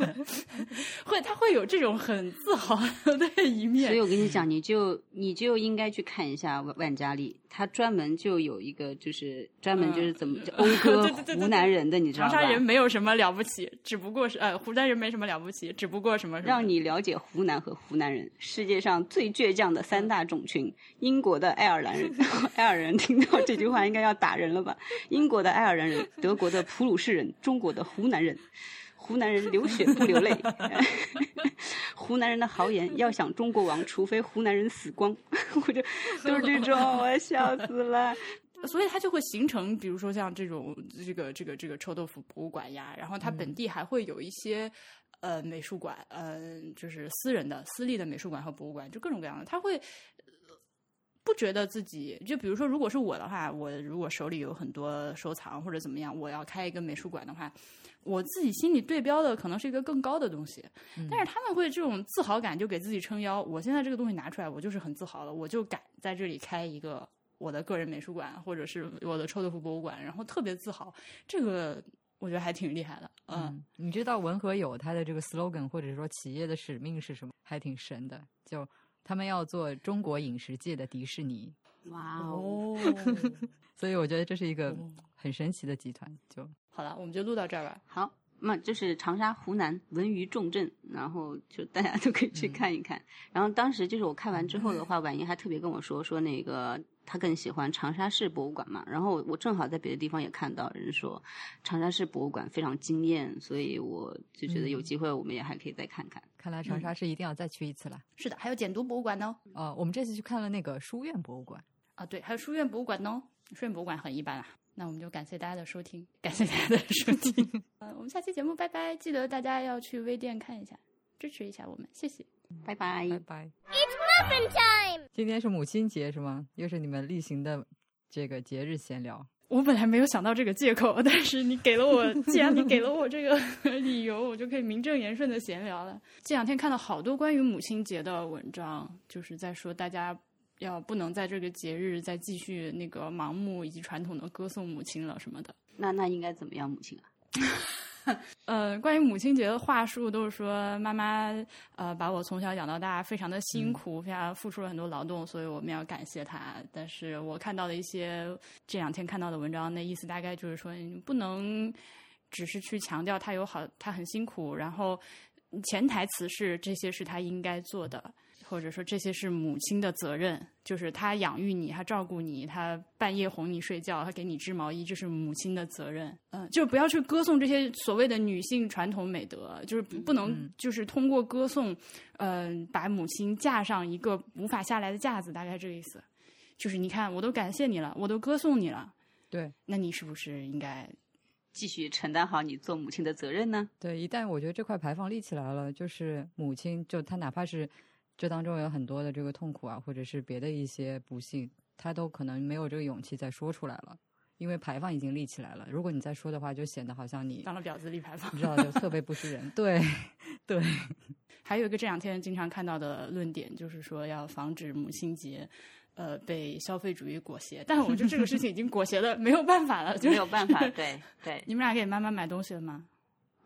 会他会有这种很自豪的一面。所以我跟你讲，你就你就应该去看一下万万家丽，他专门就有一个就是专门就是怎么就讴歌 湖南人的，你知道吧？长沙人没有什么了不起，只不过是呃，湖南人没什么了不起，只不过什么什么让你了解湖南和湖南人，世界上最倔强的三大种群：英国的爱尔兰人，爱尔兰人听到这句话应该要打人了吧？英国的爱尔兰人，德国的普鲁士人，中国的湖南人。湖南人流血不流泪，湖南人的豪言，要想中国亡，除非湖南人死光。我就都是这种，我笑死了。所以它就会形成，比如说像这种这个这个这个臭豆腐博物馆呀，然后它本地还会有一些、呃美术馆，嗯、就是私人的、私立的美术馆和博物馆，就各种各样的，他会。呃不觉得自己就比如说，如果是我的话，我如果手里有很多收藏或者怎么样，我要开一个美术馆的话，我自己心里对标的可能是一个更高的东西，但是他们会这种自豪感就给自己撑腰。我现在这个东西拿出来，我就是很自豪的，我就敢在这里开一个我的个人美术馆，或者是我的臭豆腐博物馆，然后特别自豪。这个我觉得还挺厉害的，嗯，嗯，你知道文和友他的这个 slogan 或者说企业的使命是什么？还挺神的，就他们要做中国饮食界的迪士尼，哇哦，所以我觉得这是一个很神奇的集团。就好了，我们就录到这儿吧。好，那就是长沙、湖南文娱重镇，然后就大家都可以去看一看。然后当时就是我看完之后的话，婉莹还特别跟我说说那个她更喜欢长沙市博物馆嘛。然后我正好在别的地方也看到人说长沙市博物馆非常惊艳，所以我就觉得有机会我们也还可以再看看。看来长沙是一定要再去一次了。是的，还有简读博物馆呢。哦，我们这次去看了那个书院博物馆。啊，对，还有书院博物馆呢。书院博物馆很一般啊。那我们就感谢大家的收听，感谢大家的收听。呃，我们下期节目拜拜，记得大家要去微店看一下，支持一下我们，谢谢。拜拜。拜拜。It's muffin time! 今天是母亲节是吗？又是你们例行的这个节日闲聊。我本来没有想到这个借口，但是你给了我，既然你给了我这个理由，我就可以名正言顺的闲聊了。这两天看到好多关于母亲节的文章，就是在说大家要不能在这个节日再继续那个盲目以及传统的歌颂母亲了什么的。那那应该怎么样，母亲啊？呃，关于母亲节的话术都是说妈妈呃把我从小养到大，非常的辛苦，非常付出了很多劳动，所以我们要感谢她。但是我看到的一些这两天看到的文章，那意思大概就是说，你不能只是去强调她有好，她很辛苦，然后潜台词是这些是她应该做的。或者说这些是母亲的责任，就是她养育你，她照顾你，她半夜哄你睡觉，她给你织毛衣，这是母亲的责任。嗯、就不要去歌颂这些所谓的女性传统美德，就是不不能就是通过歌颂，嗯、把母亲架上一个无法下来的架子，大概这个意思。就是你看，我都感谢你了，我都歌颂你了，对那你是不是应该继续承担好你做母亲的责任呢？对，一旦我觉得这块牌坊立起来了，就是母亲，就她哪怕是这当中有很多的这个痛苦啊，或者是别的一些不幸，他都可能没有这个勇气再说出来了，因为牌坊已经立起来了。如果你再说的话，就显得好像你当了婊子立牌坊你？知道，就特别不是人。对，对，还有一个这两天经常看到的论点，就是说要防止母亲节，呃，被消费主义裹挟。但是我觉得这个事情已经裹挟的没有办法了，就是没有办法，对对。你们俩给妈妈买东西了吗？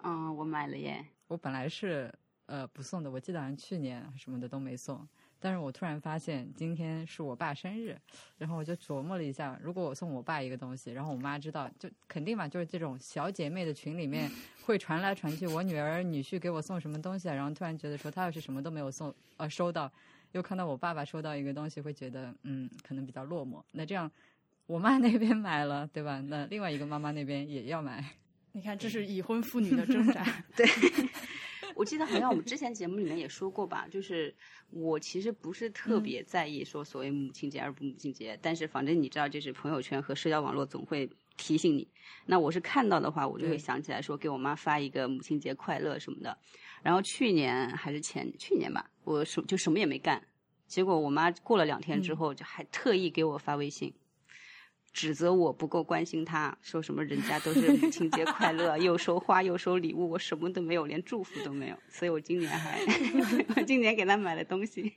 嗯，我买了耶。我本来是呃不送的，我记得好像去年什么的都没送。但是我突然发现今天是我爸生日，然后我就琢磨了一下，如果我送我爸一个东西，然后我妈知道，就肯定嘛，就是这种小姐妹的群里面 会传来传去，我女儿女婿给我送什么东西啊，然后突然觉得说他要是什么都没有送，呃，收到，又看到我爸爸收到一个东西，会觉得嗯，可能比较落寞。那这样，我妈那边买了，对吧？那另外一个妈妈那边也要买，你看，这是已婚妇女的挣扎。我记得好好像我们之 前节目里面也说过吧，就是我其实不是特别在意说所谓母亲节而不母亲节，但是反正你知道，就是朋友圈和社交网络总会提醒你。那我是看到的话，我就会想起来说给我妈发一个母亲节快乐什么的。然后去年还是前去年吧，我什就什么也没干，结果我妈过了两天之后，就还特意给我发微信。指责我不够关心他，说什么人家都是母亲节快乐，又收花又收礼物，我什么都没有，连祝福都没有。所以我今年还，我今年给他买了东西。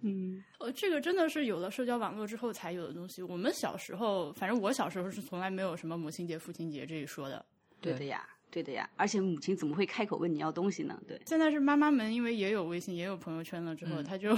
嗯，呃，这个真的是有了社交网络之后才有的东西。我们小时候，反正我小时候是从来没有什么母亲节、父亲节这一说的。对对的呀，对的呀。而且母亲怎么会开口问你要东西呢？对，现在是妈妈们因为也有微信、也有朋友圈了之后，嗯她就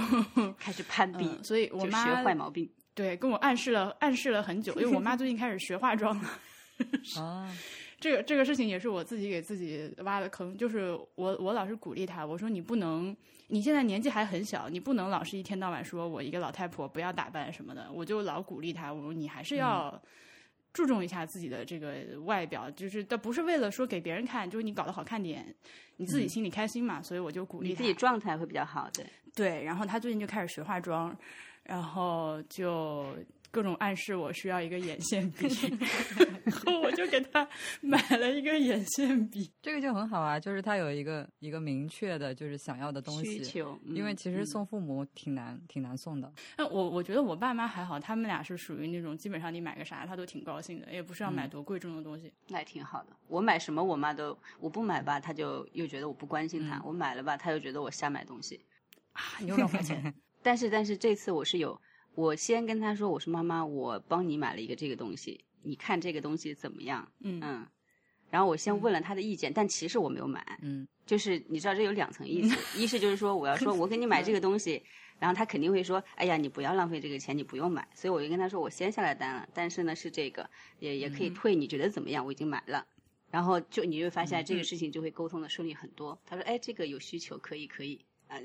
开始攀比，嗯，所以我就妈学坏毛病。对跟我暗示了暗示了很久，因为我妈最近开始学化妆了。啊，这个这个事情也是我自己给自己挖的坑，就是我我老是鼓励她，我说你不能，你现在年纪还很小，你不能老是一天到晚说我一个老太婆不要打扮什么的，我就老鼓励她，我说你还是要注重一下自己的这个外表，就是但不是为了说给别人看，就是你搞得好看点，你自己心里开心嘛，所以我就鼓励她你自己状态会比较好，对。对，然后她最近就开始学化妆，然后就各种暗示我需要一个眼线笔，然后我就给他买了一个眼线笔。这个就很好啊，就是他有一个一个明确的，就是想要的东西。需求，因为嗯其实送父母挺难，挺难送的。那我我觉得我爸妈还好，他们俩是属于那种基本上你买个啥他都挺高兴的，也不是要买多贵重的东西。那也挺好的。我买什么我妈都，我不买吧，他就又觉得我不关心她；我买了吧，他又觉得我瞎买东西。啊，你又乱花钱，但是但是这次我是有，我先跟他说，我说妈妈，我帮你买了一个这个东西，你看这个东西怎么样？嗯嗯。然后我先问了他的意见，但其实我没有买。嗯，就是你知道这有两层意思，一是就是说我要说 我给你买这个东西，然后他肯定会说，哎呀，你不要浪费这个钱，你不用买。所以我就跟他说，我先下了单了，但是呢是这个，也也可以退，你觉得怎么样？我已经买了。然后就你会发现这个事情就会沟通的顺利很多。他说，哎，这个有需求，可以可以啊。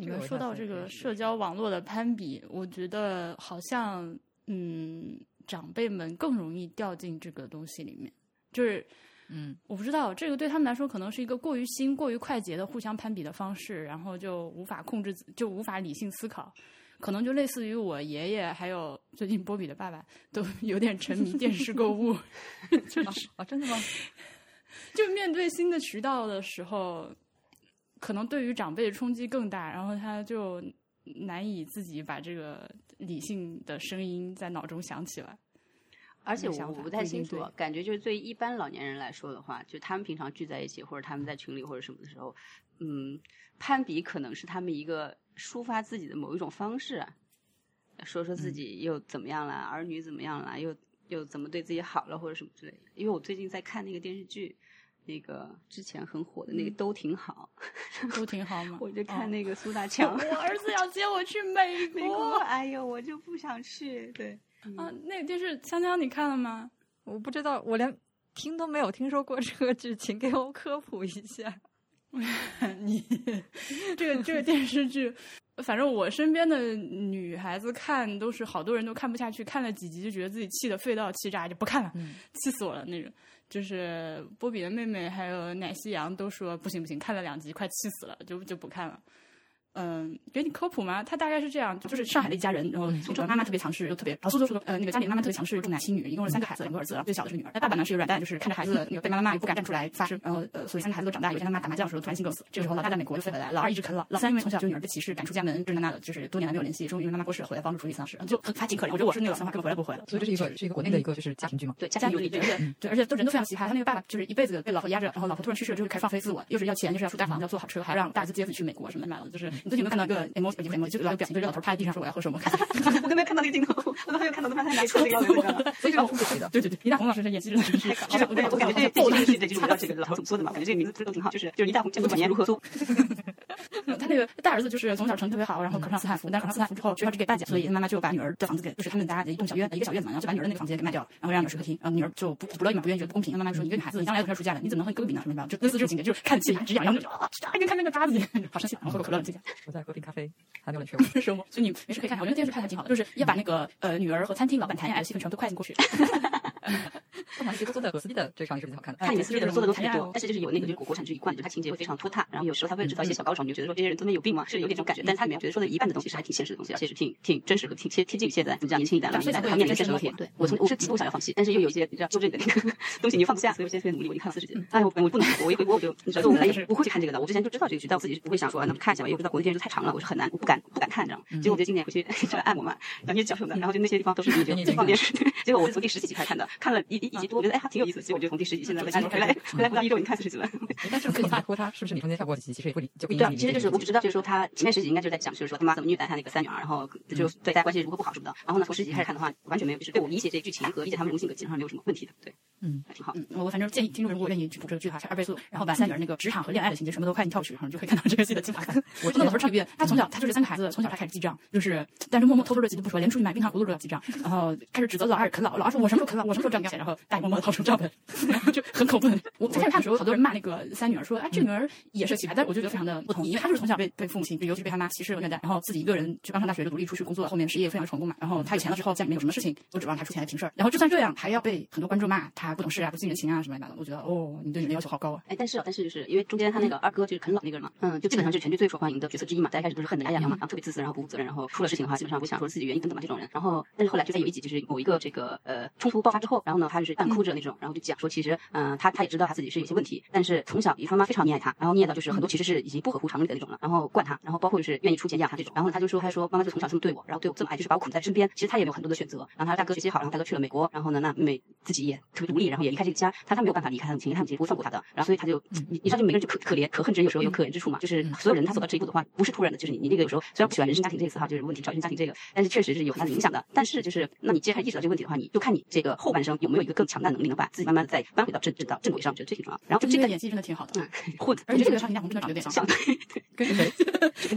你们说到这个社交网络的攀比，我觉得好像嗯，长辈们更容易掉进这个东西里面，就是。嗯，我不知道这个对他们来说可能是一个过于新、过于快捷的互相攀比的方式，然后就无法控制，就无法理性思考，可能就类似于我爷爷还有最近波比的爸爸都有点沉迷电视购物，就是哦，真的吗？就面对新的渠道的时候，可能对于长辈的冲击更大，然后他就难以自己把这个理性的声音在脑中响起来。而且我我不太清楚，感觉就是对一般老年人来说的话，就他们平常聚在一起，或者他们在群里或者什么的时候，嗯，攀比可能是他们一个抒发自己的某一种方式啊，说说自己又怎么样了，儿女怎么样了，又又怎么对自己好了，或者什么之类的。因为我最近在看那个电视剧，那个之前很火的那个嗯都挺好，都挺好 嘛。我就看哦那个苏大 强。我儿子要接我去美 美国，国哎呦，我就不想去。对，啊！那个电视香香你看了吗？我不知道，我连听都没有听说过这个剧情，给我科普一下。你这个这个电视剧，反正我身边的女孩子看都是好多人都看不下去，看了几集就觉得自己气得肺都要气炸，就不看了，嗯气死我了那种。就是波比的妹妹还有奶昔羊都说不行不行，看了两集快气死了，就就不看了。嗯，给你科普吗？他大概是这样，就是上海的一家人，然后从妈妈特别强势，又特别，然后苏苏说，呃，那个家里妈妈特别强势，重男轻女，一共是三个孩子，两个儿子，然后最小的是女儿。那爸爸呢是个软蛋，就是看着孩子那个被妈妈骂，也不敢站出来发声，然后呃，所以三个孩子都长大。有一天他妈打麻将的时候突然心梗死，这个时候老大在美国就飞回来，老二一直啃老，老三因为从小就女儿被歧视，赶出家门，这那那的，就是多年来没有联系，终于因为妈妈过世了回来帮助处理丧事，就他挺可怜。我觉得我是那个老三话根本回来不回来了，所以这是一个是一个国内的一个就是家庭剧嘛。对，家家庭有理，庭有理，对对，而且都人都非常奇葩。他那个爸爸就是一辈子被老婆压着，然后老婆突然去世了之后开始放飞自我，又是要钱，又是要住大房，要坐好车，还要让大儿子接自己去美国什么的买了。就是你最近有没有看到一个 emo 不是 emo 就老有表情，就是老头趴在地上说我要喝什么，看 我都没有看到那个镜头，我都没有看到，他拿出那个样子，你知道吗？所以这个我不的。对对对，李大红老师这演技真的是这个我我感觉这这个是这就是叫这个老头怎么说的嘛？感觉这个名字都挺好，就是就是李大红见过晚年如何做。他那个大儿子就是从小成绩特别好，然后考上斯坦福，但考上斯坦福之后学校只给大姐，所以他妈妈就把女儿的房子给，就是他们家的一栋小院，一个小院子嘛，然后就把女儿的那个房子也给卖掉了，然后让女儿睡客厅，然后女儿就不不乐意嘛，不愿意觉得不公平，妈妈就说你一个女孩子，你将来要出来出嫁的，你怎么能和你哥哥比呢？什么什么，就类似这种情节，就是看起牙直痒，然后就啊，跟看那个渣 子好生气，然后喝口可乐冷静下。我在喝瓶咖啡，还没有人劝我。生活，所以你没事可以看看，我觉得电视拍的挺好的，就是要把那个呃女儿和餐厅老板谈恋爱的戏份全部都快进过去。凤凰是做的和 CD 的这个场景是比较好看的。看你们私剧的人做的都特别谈恋爱哦，多但是就是有那个就是国国产剧一贯的，就是它情节会非常拖沓，然后有时候它为了制造一些小高潮，你就觉得说这些人他们有病吗？是有点这种感觉。但是它里面觉得说的一半的东西是还挺现实的东西，而且是挺挺真实和挺贴贴近于现在，怎么讲年轻一代了，所以才会他面临真实生活现实问题。对我从我是极度想要放弃，但是又有一些你知道纠正的那个 东西你放不下，所以我现在特别努力，我已经看了四十集了。哎，我我不能，我一回国我就你知道，我本来也不会去看这个的，我之前就知道这个剧，但我自己是不会想说啊，那么看一下吧，因为我知道国内电视剧太长了，我是很难，我不敢不敢看这样。结果我就今年回去 就按摩嘛，然后捏脚什么的，然后就那些地方都是已经放电视。结果我从第十几集开始看的，看了一一一集多，我觉得哎还挺有意思，所以我就从第十集现在回来回来回来不到一周已经看四十集了。但是最近拖沓，是不是你中间跳过几集，其实也会理就不影对其实就是我只知道，就是说他前面十集应该就是在讲，就是说他妈怎么虐待他那个三女儿，然后就对大家关系如何不好什么的。然后呢，从十集开始看的话，完全没有，就是对我理解这个剧情和理解他们人物性格基本上没有什么问题的。对，嗯，还挺好。嗯，我反正建议听众如果愿意去补这个剧的话，是二倍速，然后把三女儿那个职场和恋爱的情节什么都快进跳过去，然后你就可以看到这个戏的精华。我真的老是唱一遍，他从小他就是三个孩子，从小他开始记账，就是但是默默偷偷的记都不说，连出去买冰糖葫芦都要记账，然后开始指责老二啃老，老二说我什么时候啃老，我什么时候赚钱，然后大爷默默的掏出账本，然后就很恐怖的。我最开始看的时候，好多人骂那个三女儿说，哎这女儿也是奇葩，但是我就觉得非常的不同意，因为她就是从小被被父母亲，尤其被他妈歧视和虐待，然后自己一个人去刚上大学就独立出去工作，后面事业非常成功嘛，然后她有钱了之后，家里面有什么事情都指望她出钱来平事儿，然后就算这样，还要被很多观众骂不懂事啊，不近人情啊什么的，我觉得哦，你对你的要求好高啊。哎，但是啊，但是就是因为中间他那个二哥就是啃老那个人嘛，嗯，就基本上是全剧最受欢迎的角色之一嘛。大家开始都是恨的牙痒痒嘛，然后特别自私，然后不负责任，然后出了事情的话，基本上不想说自己原因等等嘛这种人。然后，但是后来就在有一集就是某一个这个呃冲突爆发之后，然后呢，他就是半哭着那种，然后就讲说其实嗯、他他也知道他自己是有些问题，但是从小他妈非常溺爱他，然后溺爱到就是很多其实是已经不合乎常理的那种了，然后惯他，然后包括就是愿意出钱养他这种。然后他就说他说妈妈就从小这么对我，然后对我这么爱，就是把我捆在身边。其实他也有很多的选择。然后他大哥学习好，然后大哥去了美国，然后呢，那妹自己也特别独，然后也离开这个家，他他没有办法离开他母亲，他母亲不会放过他的。然后所以他就你你知道，就每个人就可可怜可恨之人，有时候有可怜之处嘛。就是所有人他走到这一步的话，不是突然的，就是你你那个有时候虽然不喜欢人生家庭这个词哈，就是问题找原生家庭这个，但是确实是有很大的影响的。但是就是那你既然意识到这个问题的话，你就看你这个后半生有没有一个更强大的能力，能把自己慢慢再搬回到正正道正轨上，我觉得这挺重要。然后就这个演技真的挺好的，嗯混，而且这个长田大红真的长得有点像像对跟谁？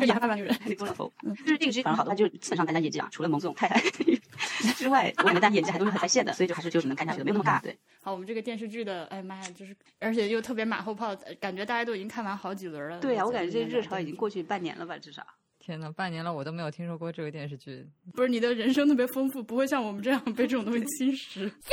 演大半女人。那个老头，就是这个剧反正好的话，就是基本上大家演技啊，除了蒙总太太 之外，我感觉大家演技还都是很在线的，所以就还是就是能看下去的，没有那么尬。对，好，我们这个电视剧的，哎妈呀，就是而且又特别马后炮，呃感觉大家都已经看完好几轮了。对啊，我感觉这个热潮已经过去半年了吧，至少。天呐，半年了我都没有听说过这个电视剧。不是你的人生特别丰富，不会像我们这样被这种东西侵蚀。小